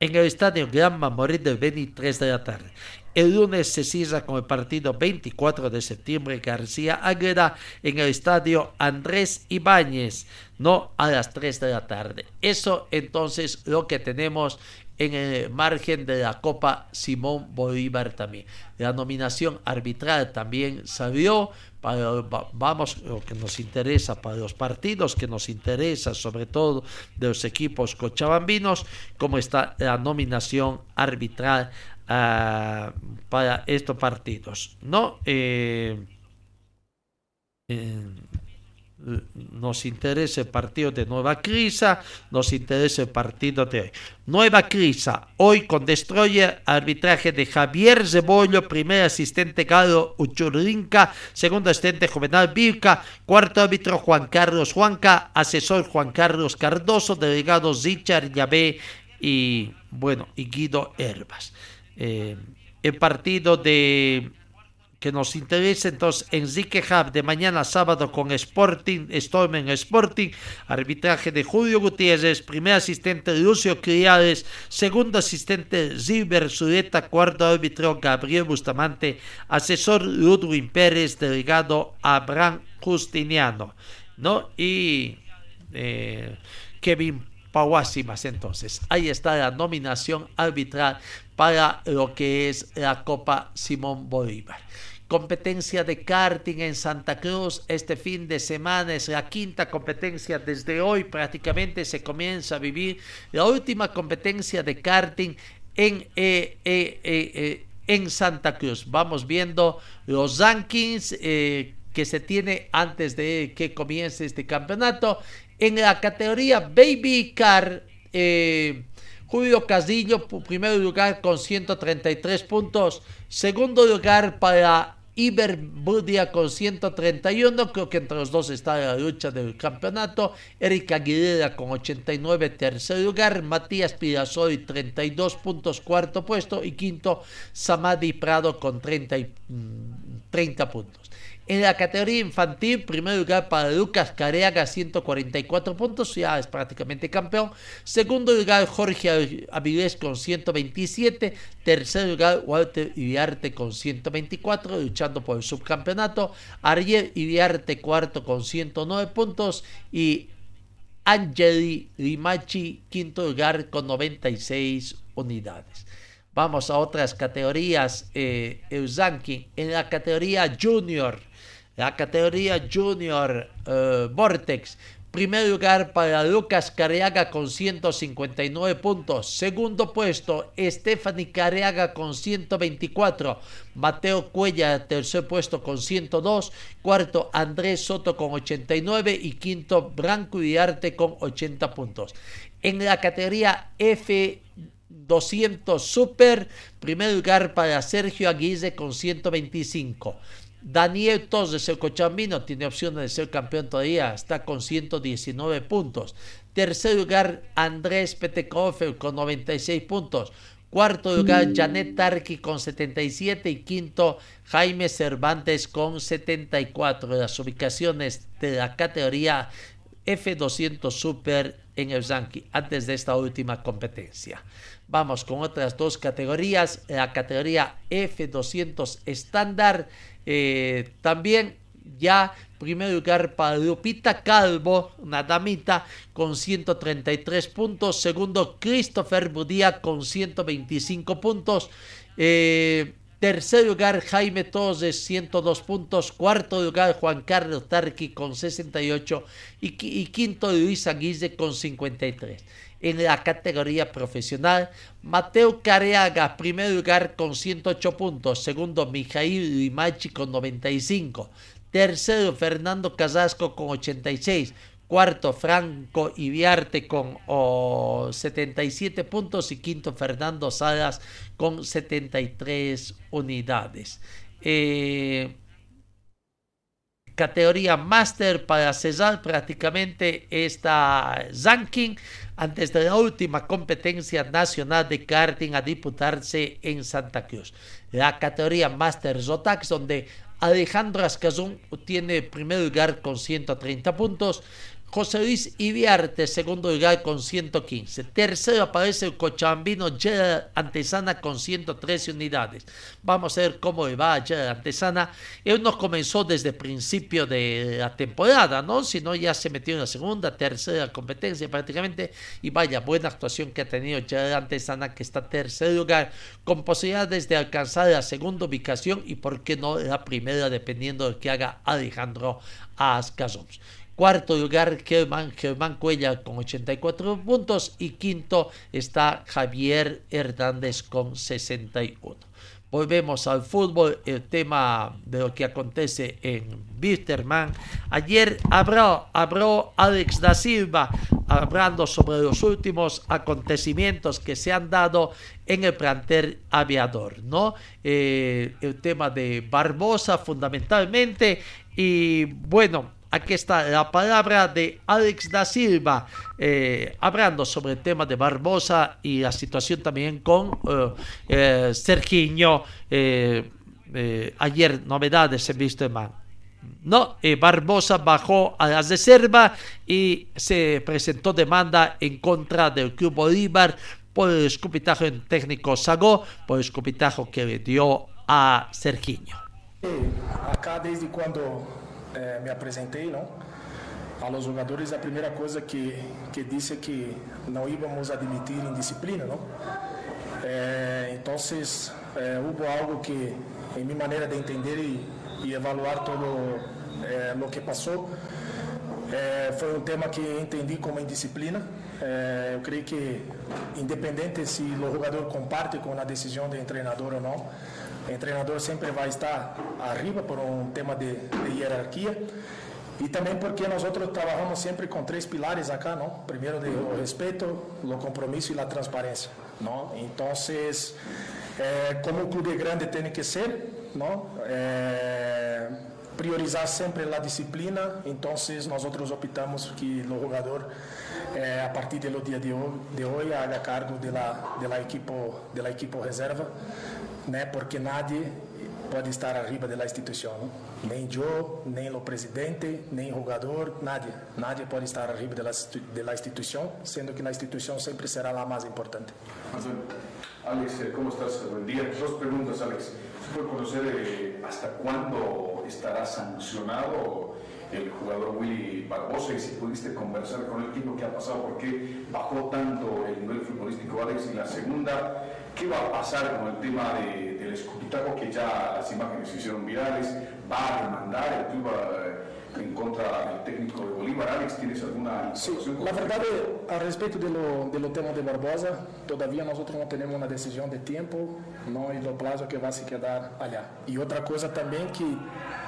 en el estadio Gran Mamoré del Beni 3 de la tarde. El lunes se cierra con el partido 24 de septiembre García Águeda en el estadio Andrés Ibáñez, no a las 3 de la tarde. Eso entonces lo que tenemos en el margen de la Copa Simón Bolívar también. La nominación arbitral también salió para, vamos, lo que nos interesa para los partidos, que nos interesa sobre todo de los equipos cochabambinos, cómo está la nominación arbitral uh, para estos partidos. ¿no? Eh, eh, nos interesa el partido de Nueva Crisa, nos interesa el partido de hoy. Nueva Crisa, hoy con Destroyer, arbitraje de Javier Zebollo, primer asistente Galo Uchurrinca, segundo asistente Juvenal Vilca, cuarto árbitro Juan Carlos Juanca, asesor Juan Carlos Cardoso, delegado Zichar Yabé y bueno, y Guido Herbas. Eh, el partido de que nos interesa entonces Enrique Hub de mañana sábado con Sporting, Stormen Sporting, arbitraje de Julio Gutiérrez, primer asistente Lucio Criales, segundo asistente Zilber Zureta, cuarto árbitro Gabriel Bustamante, asesor Ludwig Pérez, delegado Abraham Justiniano, ¿no? Y eh, Kevin Pauásimas entonces. Ahí está la nominación arbitral para lo que es la Copa Simón Bolívar competencia de karting en Santa Cruz este fin de semana. Es la quinta competencia. Desde hoy prácticamente se comienza a vivir la última competencia de karting en, eh, eh, eh, en Santa Cruz. Vamos viendo los rankings que se tiene antes de que comience este campeonato. En la categoría Baby Car. Julio Casillo, primer lugar con 133 puntos. Segundo lugar para Iberbudia con 131, creo que entre los dos está la lucha del campeonato. Erika Aguilera con 89, tercer lugar. Matías Pirasoy, 32 puntos, cuarto puesto. Y quinto, Samadi Prado con 30, 30 mm, puntos. En la categoría infantil, primer lugar para Lucas Careaga, 144 puntos, ya es prácticamente campeón. Segundo lugar, Jorge Avilés con 127. Tercer lugar, Walter Iriarte con 124, luchando por el subcampeonato. Ariel Iriarte, cuarto con 109 puntos. Y Angeli Limachi, quinto lugar con 96 unidades. Vamos a otras categorías, eh. En la categoría junior, la categoría Junior eh, Vortex. Primer lugar para Lucas Careaga con 159 puntos. Segundo puesto, Stephanie Careaga con 124. Mateo Cuella, tercer puesto con 102. Cuarto, Andrés Soto con 89. Y quinto, Branco Arte con 80 puntos. En la categoría F200 Super, primer lugar para Sergio Aguirre con 125. Daniel Torres, el cochambino, tiene opciones de ser campeón todavía, está con 119 puntos. Tercer lugar, Andrés Petekofer con 96 puntos. Cuarto lugar, Janet Tarki con 77 y quinto, Jaime Cervantes con 74. Las ubicaciones de la categoría F200 Super en el antes de esta última competencia. Vamos con otras dos categorías. La categoría F200 estándar eh, también ya primer lugar para Lupita Calvo, una damita con 133 puntos. Segundo, Christopher Budía con 125 puntos. Eh, tercer lugar, Jaime Torres, 102 puntos. Cuarto lugar, Juan Carlos Tarqui con 68. Y, y quinto, Luis Aguirre con 53 en la categoría profesional. Mateo Careaga, primer lugar con 108 puntos. Segundo, Mijail Limachi con 95. Tercero, Fernando Casasco con 86. Cuarto, Franco Ibiarte con 77 puntos. Y quinto, Fernando Salas con 73 unidades. Eh, categoría Master para cesar prácticamente esta ranking antes de la última competencia nacional de karting a disputarse en Santa Cruz. La categoría Master Zotax, donde Alejandro Ascazún tiene primer lugar con 130 puntos, José Luis Ibiarte, segundo lugar con 115. Tercero aparece el cochambino Gerard Antesana con 113 unidades. Vamos a ver cómo le va a Gerard Antesana. Él no comenzó desde principio de la temporada, ¿no? Sino ya se metió en la segunda, tercera competencia prácticamente. Y vaya, buena actuación que ha tenido Gerard Antesana, que está tercer lugar, con posibilidades de alcanzar la segunda ubicación y, por qué no, la primera, dependiendo de que haga Alejandro Ascasons. Cuarto lugar, Germán, Germán Cuella con 84 puntos. Y quinto está Javier Hernández con 61. Volvemos al fútbol, el tema de lo que acontece en Bitterman. Ayer habló, habló Alex da Silva hablando sobre los últimos acontecimientos que se han dado en el plantel aviador, ¿no? Eh, el tema de Barbosa fundamentalmente y bueno, Aquí está la palabra de Alex da Silva, eh, hablando sobre el tema de Barbosa y la situación también con eh, eh. Eh, ayer novedades he visto en man. No, Barbosa bajó a la reserva y se presentó demanda en contra del Club Bolívar por el escupitajo en técnico Sagó, por el escupitajo que le dio a Serginho. Acá desde cuando é, me apresentei, não? Aos jogadores, a primeira coisa que, que disse é que não íamos admitir indisciplina, não? É, então, é, houve algo que, em minha maneira de entender e, e evaluar todo é, o que passou, é, foi um tema que entendi como indisciplina. É, eu creio que, independente se o jogador comparte com a decisão do treinador ou não, o treinador sempre vai estar arriba por um tema de, de hierarquia. E também porque nós outros trabalhamos sempre com três pilares acá, não? Primeiro, o respeito, o compromisso e a transparência, não? Então, é, como o clube grande tem que ser, não? É, priorizar sempre a disciplina. Então, nós outros optamos que o jogador, é, a partir do dia de hoje, haga cargo da da da equipo reserva né? Porque nadie pode estar arriba da instituição, nem eu, nem o presidente, nem o jogador, nadie, nadie pode estar arriba da instituição, sendo que a instituição sempre será a mais importante. Alex, eh, ¿cómo estás? Buen día. Dos preguntas, Alex. ¿Se puede conocer eh, hasta cuándo estará sancionado el jugador Willy Barbosa y si pudiste conversar con equipo qué ha pasado, por qué bajó tanto el nivel futbolístico Alex. Y la segunda, ¿qué va a pasar con el tema de, del escupitajo que ya las imágenes se hicieron virales? ¿Va a demandar el club eh, en contra del técnico de Bolívar? Alex, ¿tienes alguna? Sí, la verdad, al respecto de lo, de lo tema de Barbosa, todavía nosotros no tenemos una decisión de tiempo, no y lo plazo que va a se quedar allá. Y otra cosa también que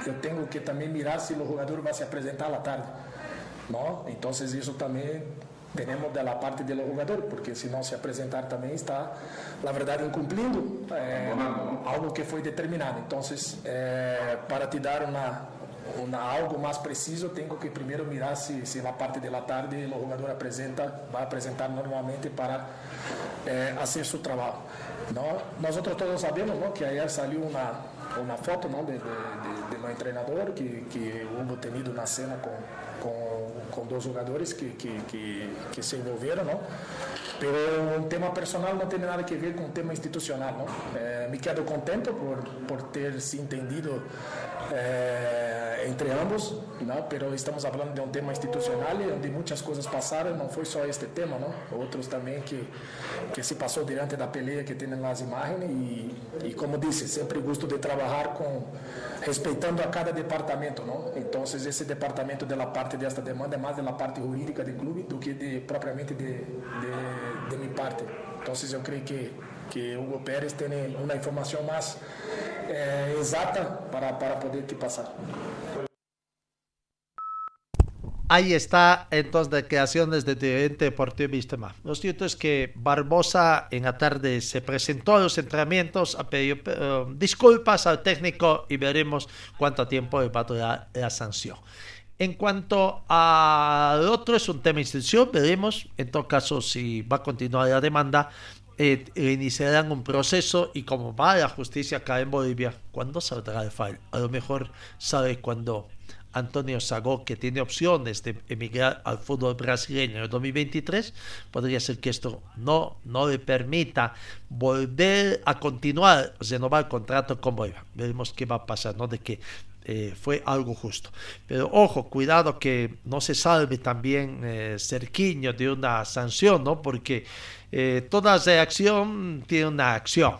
eu tenho que também mirar se o jogador vai se apresentar à tarde. Não? Então, isso também temos da parte do jogador, porque se não se apresentar também está, na verdade, incumplindo é, algo que foi determinado. Então, é, para te dar uma, algo mais preciso, tenho que primeiro mirar se, se na parte da tarde o jogador apresenta, vai apresentar normalmente para é, fazer seu trabalho. Nós todos sabemos não, que ayer saiu uma, uma foto não, de, de, de de meu treinador que, que houve tenido na cena com, com, com dois jogadores que, que, que, que se envolveram, não? Pero um tema personal não tem nada a ver com um tema institucional, não? Eh, me quedo contente por, por ter se entendido eh, entre ambos, não? Pero estamos falando de um tema institucional onde muitas coisas passaram, não foi só este tema, não? Outros também que que se passou diante da peleia que tem nas imagens e, e como disse, sempre gosto de trabalhar com respeitando a cada departamento, não? Então, esse departamento da parte desta demanda é mais da parte jurídica do clube do que de, propriamente de, de, de minha parte. Então, eu creio que que Hugo Pérez tem uma informação mais eh, exata para, para poder te passar. Ahí está entonces declaraciones de dirigente deportivo Vistema. Lo cierto es que Barbosa en la tarde se presentó a los entrenamientos, ha pedido uh, disculpas al técnico y veremos cuánto tiempo va a durar la sanción. En cuanto al otro, es un tema de institución, veremos en todo caso si va a continuar la demanda. Eh, iniciarán un proceso y como va la justicia acá en Bolivia, ¿cuándo saldrá el file? A lo mejor sabe cuándo Antonio Sagó, que tiene opciones de emigrar al fútbol brasileño en el 2023, podría ser que esto no, no le permita volver a continuar, renovar el contrato con Bolívar. Veremos qué va a pasar, ¿no? De que eh, fue algo justo. Pero ojo, cuidado que no se salve también eh, Cerquiño de una sanción, ¿no? Porque eh, toda reacción tiene una acción.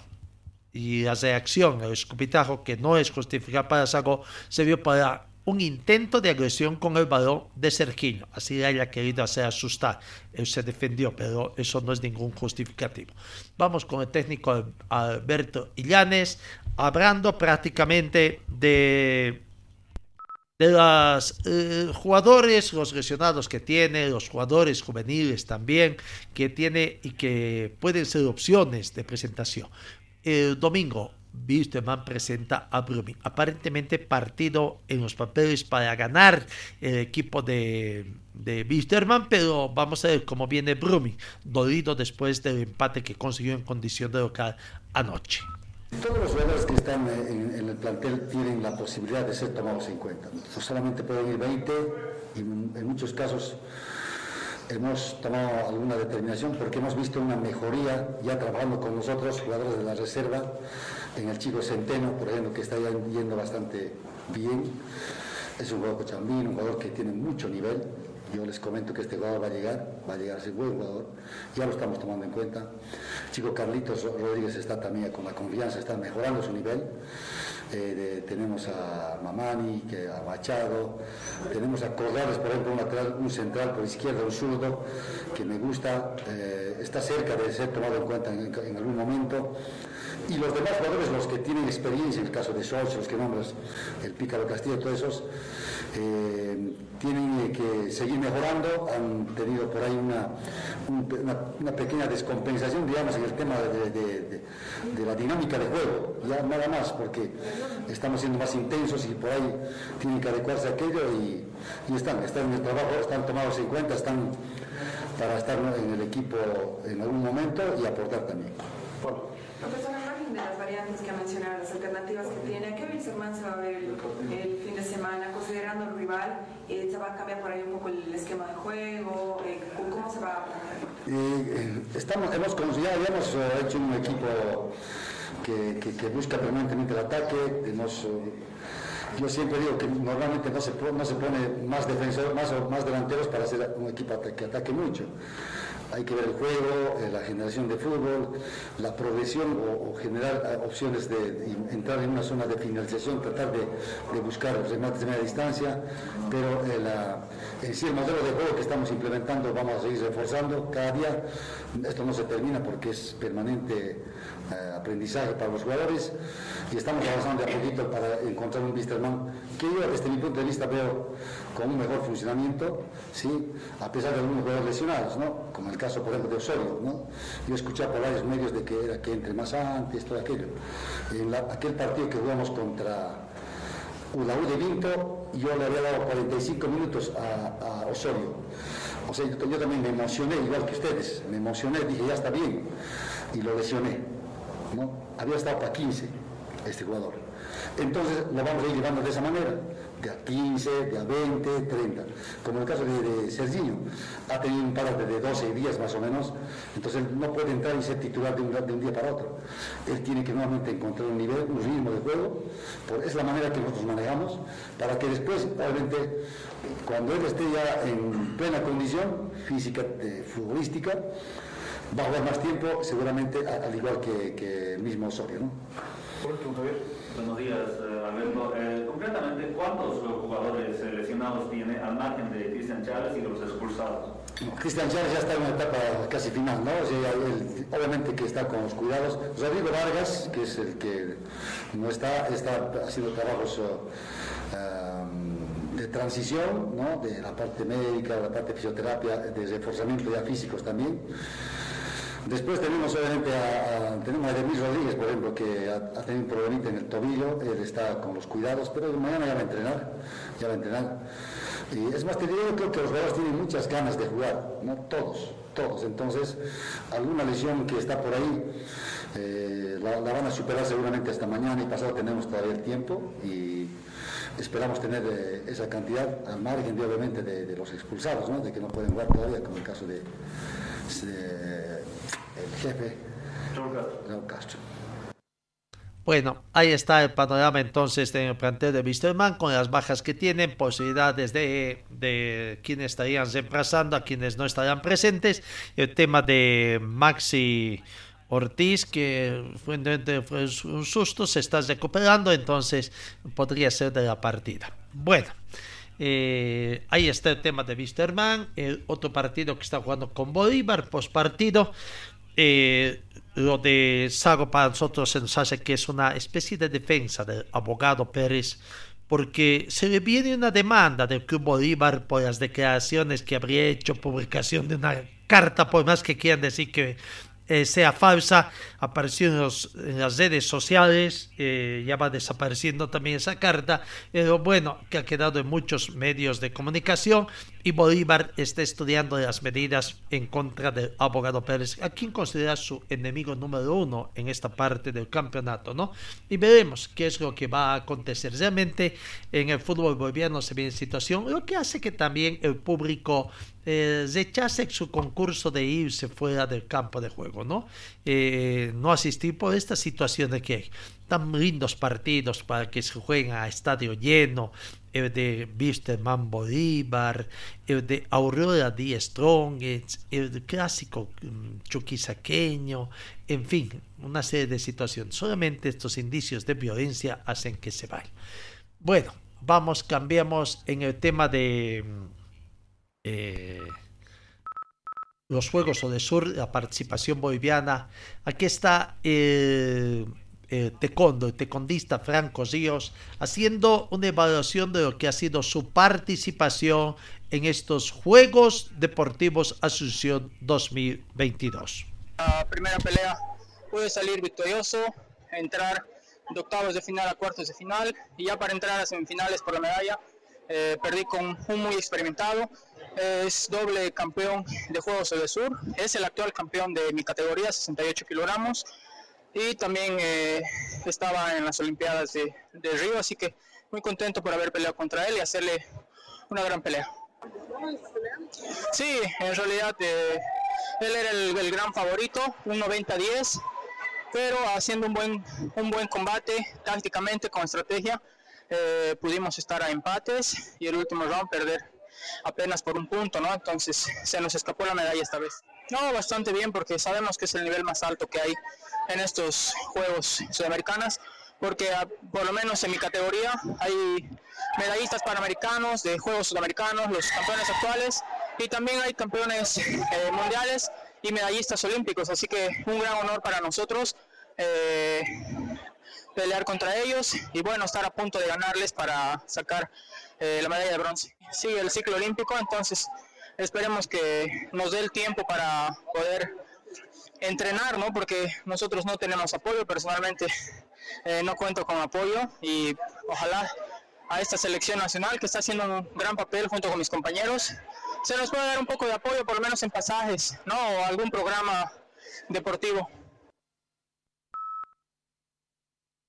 Y la reacción, el escupitajo, que no es justificada para Sago, se vio para un intento de agresión con el balón de Serginho. Así haya querido hacer asustar. Él se defendió, pero eso no es ningún justificativo. Vamos con el técnico Alberto Illanes, hablando prácticamente de, de los eh, jugadores, los lesionados que tiene, los jugadores juveniles también, que tiene y que pueden ser opciones de presentación. El domingo Wisterman presenta a Brumming. Aparentemente partido en los papeles para ganar el equipo de, de Wisterman, pero vamos a ver cómo viene Brumming, dolido después del empate que consiguió en condición de local anoche. Todos los jugadores que están en, el plantel tienen la posibilidad de ser tomados en cuenta. No solamente pueden ir 20 y en muchos casos hemos tomado alguna determinación porque hemos visto una mejoría ya trabajando con nosotros, jugadores de la reserva, en el chico Centeno, por ejemplo, que está yendo bastante bien. Es un jugador cochambín, un jugador que tiene mucho nivel. Yo les comento que este jugador va a llegar, va a llegar a ser buen jugador. Ya lo estamos tomando en cuenta. chico Carlitos Rodríguez está también con la confianza, está mejorando su nivel. Eh, tenemos a Mamani, que, a Machado, tenemos a Corrales, por ejemplo, un, central por izquierda, un zurdo, que me gusta, eh, está cerca de ser tomado en cuenta en algún momento. Y los demás jugadores, los que tienen experiencia, en el caso de Scholz, los que nombras, el Pícaro Castillo, todos esos, eh, tienen que seguir mejorando. Han tenido por ahí una, una, pequeña descompensación, digamos, en el tema de, la dinámica de juego. Ya nada más, porque estamos siendo más intensos y por ahí tienen que adecuarse a aquello y, están, están en el trabajo, están tomados en cuenta, están para estar en el equipo en algún momento y aportar también de las variantes que ha mencionado, las alternativas que tiene, ¿a qué Wilserman se va a ver el, fin de semana, considerando el rival? Eh, ¿Se va a cambiar por ahí un poco el esquema de juego? Eh, ¿Cómo se va a eh, estamos, hemos, ya habíamos hecho un equipo que, que, busca permanentemente el ataque, hemos, yo siempre digo que normalmente no se, no se pone más defensor, más, más delanteros para hacer un equipo que ataque mucho hay que ver el juego, eh, la generación de fútbol, la progresión o, generar eh, opciones de, entrar en una zona de finalización, tratar de, buscar remates de media distancia, pero eh, en sí el modelo de juego que estamos implementando vamos a seguir reforzando cada día. Esto no se termina porque es permanente aprendizaje para los jugadores y estamos avanzando de a poquito para encontrar un Wisterman que yo desde mi punto de vista veo con un mejor funcionamiento, ¿sí? a pesar de algunos jugadores lesionados, ¿no? como el caso, por ejemplo, de Osorio. ¿no? Yo escuché por varios medios de que era que entre más antes, todo aquello. Aquel partido que jugamos contra la U de Vinto, yo le había dado 45 minutos a, Osorio. O sea, yo, yo, también me emocioné, igual que ustedes, me emocioné, dije, ya está bien, y lo lesioné. ¿no? Había estado para 15 este jugador. Entonces lo vamos a ir llevando de esa manera de a 15, de a 20, 30. Como en el caso de, de Serginho, ha tenido un parate de 12 días más o menos, entonces no puede entrar y ser titular de un, día para otro. Él tiene que nuevamente encontrar un nivel, un ritmo de juego, es la manera que nosotros manejamos, para que después, realmente, cuando él esté ya en plena condición física, eh, futbolística, va a jugar más tiempo, seguramente al igual que, el mismo Osorio. ¿no? Buenos días, eh, Alberto. Eh, concretamente, ¿cuántos jugadores lesionados tiene al margen de Cristian Chávez y de los expulsados? Cristian Chávez ya está en una etapa casi final, ¿no? obviamente que está con los cuidados. Rodrigo Vargas, que es el que no está, está haciendo trabajos eh, de transición, ¿no? De la parte médica, la parte de fisioterapia, de reforzamiento ya físicos también. Después tenemos obviamente a, a Demis Rodríguez, por ejemplo, que ha, tenido un problemita en el tobillo, él está con los cuidados, pero mañana ya va a entrenar, ya va a entrenar. Y es más, te digo, creo que los jugadores tienen muchas ganas de jugar, ¿no? Todos, todos. Entonces, alguna lesión que está por ahí, Eh, la, van a superar seguramente hasta mañana y pasado tenemos todavía el tiempo y esperamos tener eh, esa cantidad al margen de, obviamente de, los expulsados, ¿no? de que no pueden jugar todavía, como el caso de, el jefe Raúl Castro. Bueno, ahí está el panorama entonces en el plantel de Wisterman con las bajas que tienen, posibilidades de, de quienes estarían reemplazando, a quienes no estarían presentes. El tema de Maxi Ortiz, que fue, fue un susto, se está recuperando, entonces podría ser de la partida. Bueno. Eh, ahí está el tema de Wisterman, el otro partido que está jugando con Bolívar, post partido. Eh, lo de Sago para nosotros se nos hace que es una especie de defensa del abogado Pérez porque se le viene una demanda del Club Bolívar por las declaraciones que habría hecho, publicación de una carta, por más que quieran decir que eh, sea falsa, apareció en, las redes sociales, eh, ya va desapareciendo también esa carta, pero bueno, que ha quedado en muchos medios de comunicación y Bolívar está estudiando las medidas en contra del abogado Pérez, a quien considera su enemigo número uno en esta parte del campeonato, ¿no? Y veremos qué es lo que va a acontecer. Realmente en el fútbol boliviano se viene situación, lo que hace que también el público eh, su concurso de irse fuera del campo de juego, ¿no? Eh, no asistir por esta situación de que hay tan lindos partidos para que se jueguen a estadio lleno, el de Wisterman Bolívar, el de Aurora D. Strong, el clásico mm, chuquisaqueño, en fin, una serie de situaciones. Solamente estos indicios de violencia hacen que se vaya. Bueno, vamos, cambiamos en el tema de mm, eh, los Juegos de Sur, la participación boliviana. Aquí está el eh, tecondo, el tecondista Franco Ríos, haciendo una evaluación de lo que ha sido su participación en estos Juegos Deportivos Asunción 2022. La primera pelea pude salir victorioso, entrar de octavos de final a cuartos de final y ya para entrar a semifinales por la medalla eh, perdí con un muy experimentado, es doble campeón de Juegos del Sur, es el actual campeón de mi categoría, 68 kilogramos, y también eh, estaba en las Olimpiadas de, Río, así que muy contento por haber peleado contra él y hacerle una gran pelea. Sí, en realidad eh, él era el, gran favorito, un 90-10, pero haciendo un buen, un buen combate tácticamente con estrategia, eh, pudimos estar a empates y el último round perder apenas por un punto, ¿no? Entonces se nos escapó la medalla esta vez. No, bastante bien porque sabemos que es el nivel más alto que hay en estos Juegos Sudamericanos, porque ah, por lo menos en mi categoría hay medallistas panamericanos de Juegos Sudamericanos, los campeones actuales, y también hay campeones eh, mundiales y medallistas olímpicos, así que un gran honor para nosotros eh, pelear contra ellos y bueno, estar a punto de ganarles para sacar eh, la medalla de bronce. Sigue el ciclo olímpico, entonces esperemos que nos dé el tiempo para poder entrenar, ¿no? Porque nosotros no tenemos apoyo, personalmente eh, no cuento con apoyo y ojalá a esta selección nacional que está haciendo un gran papel junto con mis compañeros, se nos pueda dar un poco de apoyo, por lo menos en pasajes, ¿no? O algún programa deportivo.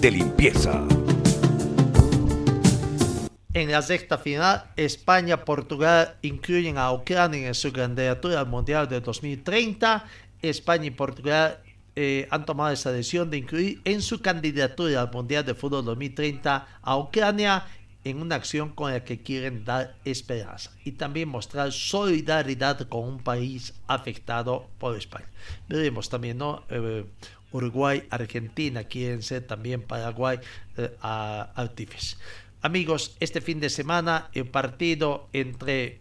De limpieza. En la sexta final, España Portugal incluyen a Ucrania en su candidatura al Mundial de 2030. España y Portugal eh, han tomado esa decisión de incluir en su candidatura al Mundial de Fútbol 2030 a Ucrania en una acción con la que quieren dar esperanza y también mostrar solidaridad con un país afectado por España. Veremos también, ¿no? Eh, Uruguay, Argentina, quieren ser también Paraguay eh, a. Amigos, este fin de semana el partido entre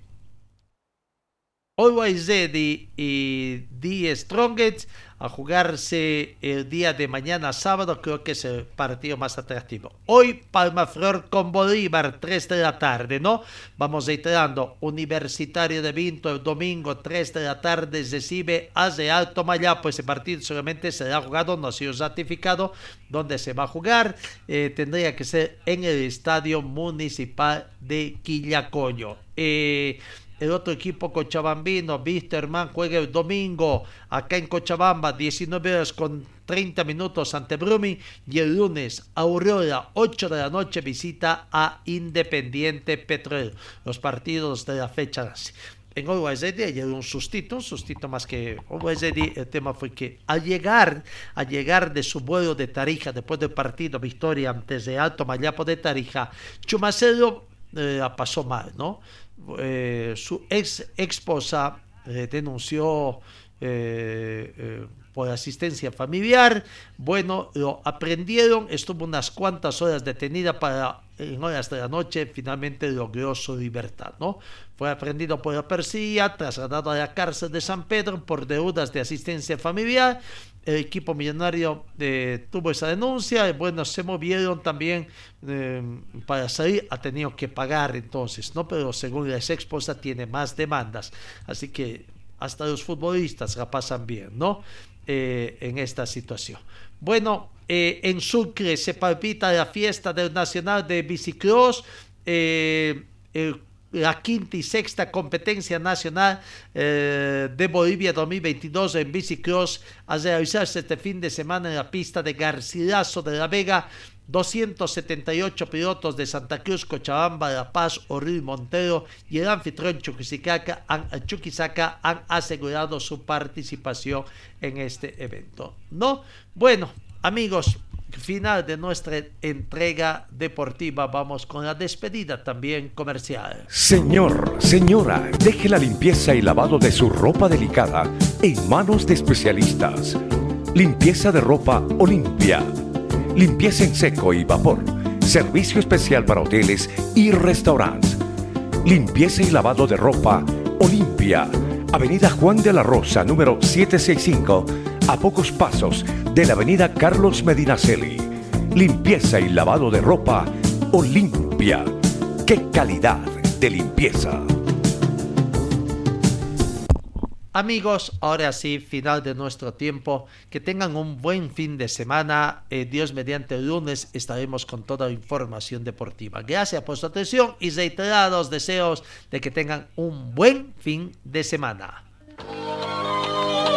Always Ready y The Strongest a jugarse el día de mañana sábado, creo que es el partido más atractivo. Hoy Palma Flor con Bolívar, 3 de la tarde, ¿no? Vamos reiterando, Universitario de Vinto el domingo, 3 de la tarde, recibe a Alto Mayapo, pues ese partido solamente será jugado, no ha sido ratificado, donde se va a jugar, eh, tendría que ser en el Estadio Municipal de Quillacoño. Eh, el otro equipo cochabambino, Wisterman, juega el domingo acá en Cochabamba, 19 horas con 30 minutos ante Brumming. Y el lunes, Aurora, 8 de la noche, visita a Independiente Petrolero. Los partidos de la fecha. En Always Ready un sustito, un sustito más que Always El tema fue que al llegar, al llegar de su vuelo de Tarija, después del partido, victoria antes de Alto Mayapo de Tarija, Chumacero eh, la pasó mal, ¿no? Eh, su ex esposa eh, denunció eh, por asistencia familiar. Bueno, lo aprendieron, estuvo unas cuantas horas detenida para en horas de la noche finalmente logró su libertad, ¿no? Fue aprendido por la persilla, trasladado a la cárcel de San Pedro por deudas de asistencia familiar el equipo millonario eh, tuvo esa denuncia, y bueno, se movieron también eh, para salir, ha tenido que pagar entonces, ¿no? Pero según la ex esposa tiene más demandas, así que hasta los futbolistas la pasan bien, ¿no? Eh, en esta situación. Bueno, en Sucre se palpita la fiesta del Nacional de Bicicross, el la quinta y sexta competencia nacional eh, de Bolivia 2022 en bicicross a realizarse este fin de semana en la pista de Garcilaso de la Vega. 278 pilotos de Santa Cruz, Cochabamba, La Paz, Oril, Montero y el anfitrión Chuquisaca han, Chuquisaca han asegurado su participación en este evento. ¿No? Bueno, amigos, final de nuestra entrega deportiva. Vamos con la despedida también comercial. Señor, señora, deje la limpieza y lavado de su ropa delicada en manos de especialistas. Limpieza de ropa Olimpia. Limpieza en seco y vapor. Servicio especial para hoteles y restaurantes. Limpieza y lavado de ropa Olimpia. Avenida Juan de la Rosa, número 765 a pocos pasos de la avenida Carlos Medinaceli. Limpieza y lavado de ropa Olimpia. ¡Qué calidad de limpieza! Amigos, ahora sí, final de nuestro tiempo. Que tengan un buen fin de semana. Eh, Dios mediante el lunes estaremos con toda información deportiva. Gracias por su atención y reiterados deseos de que tengan un buen fin de semana.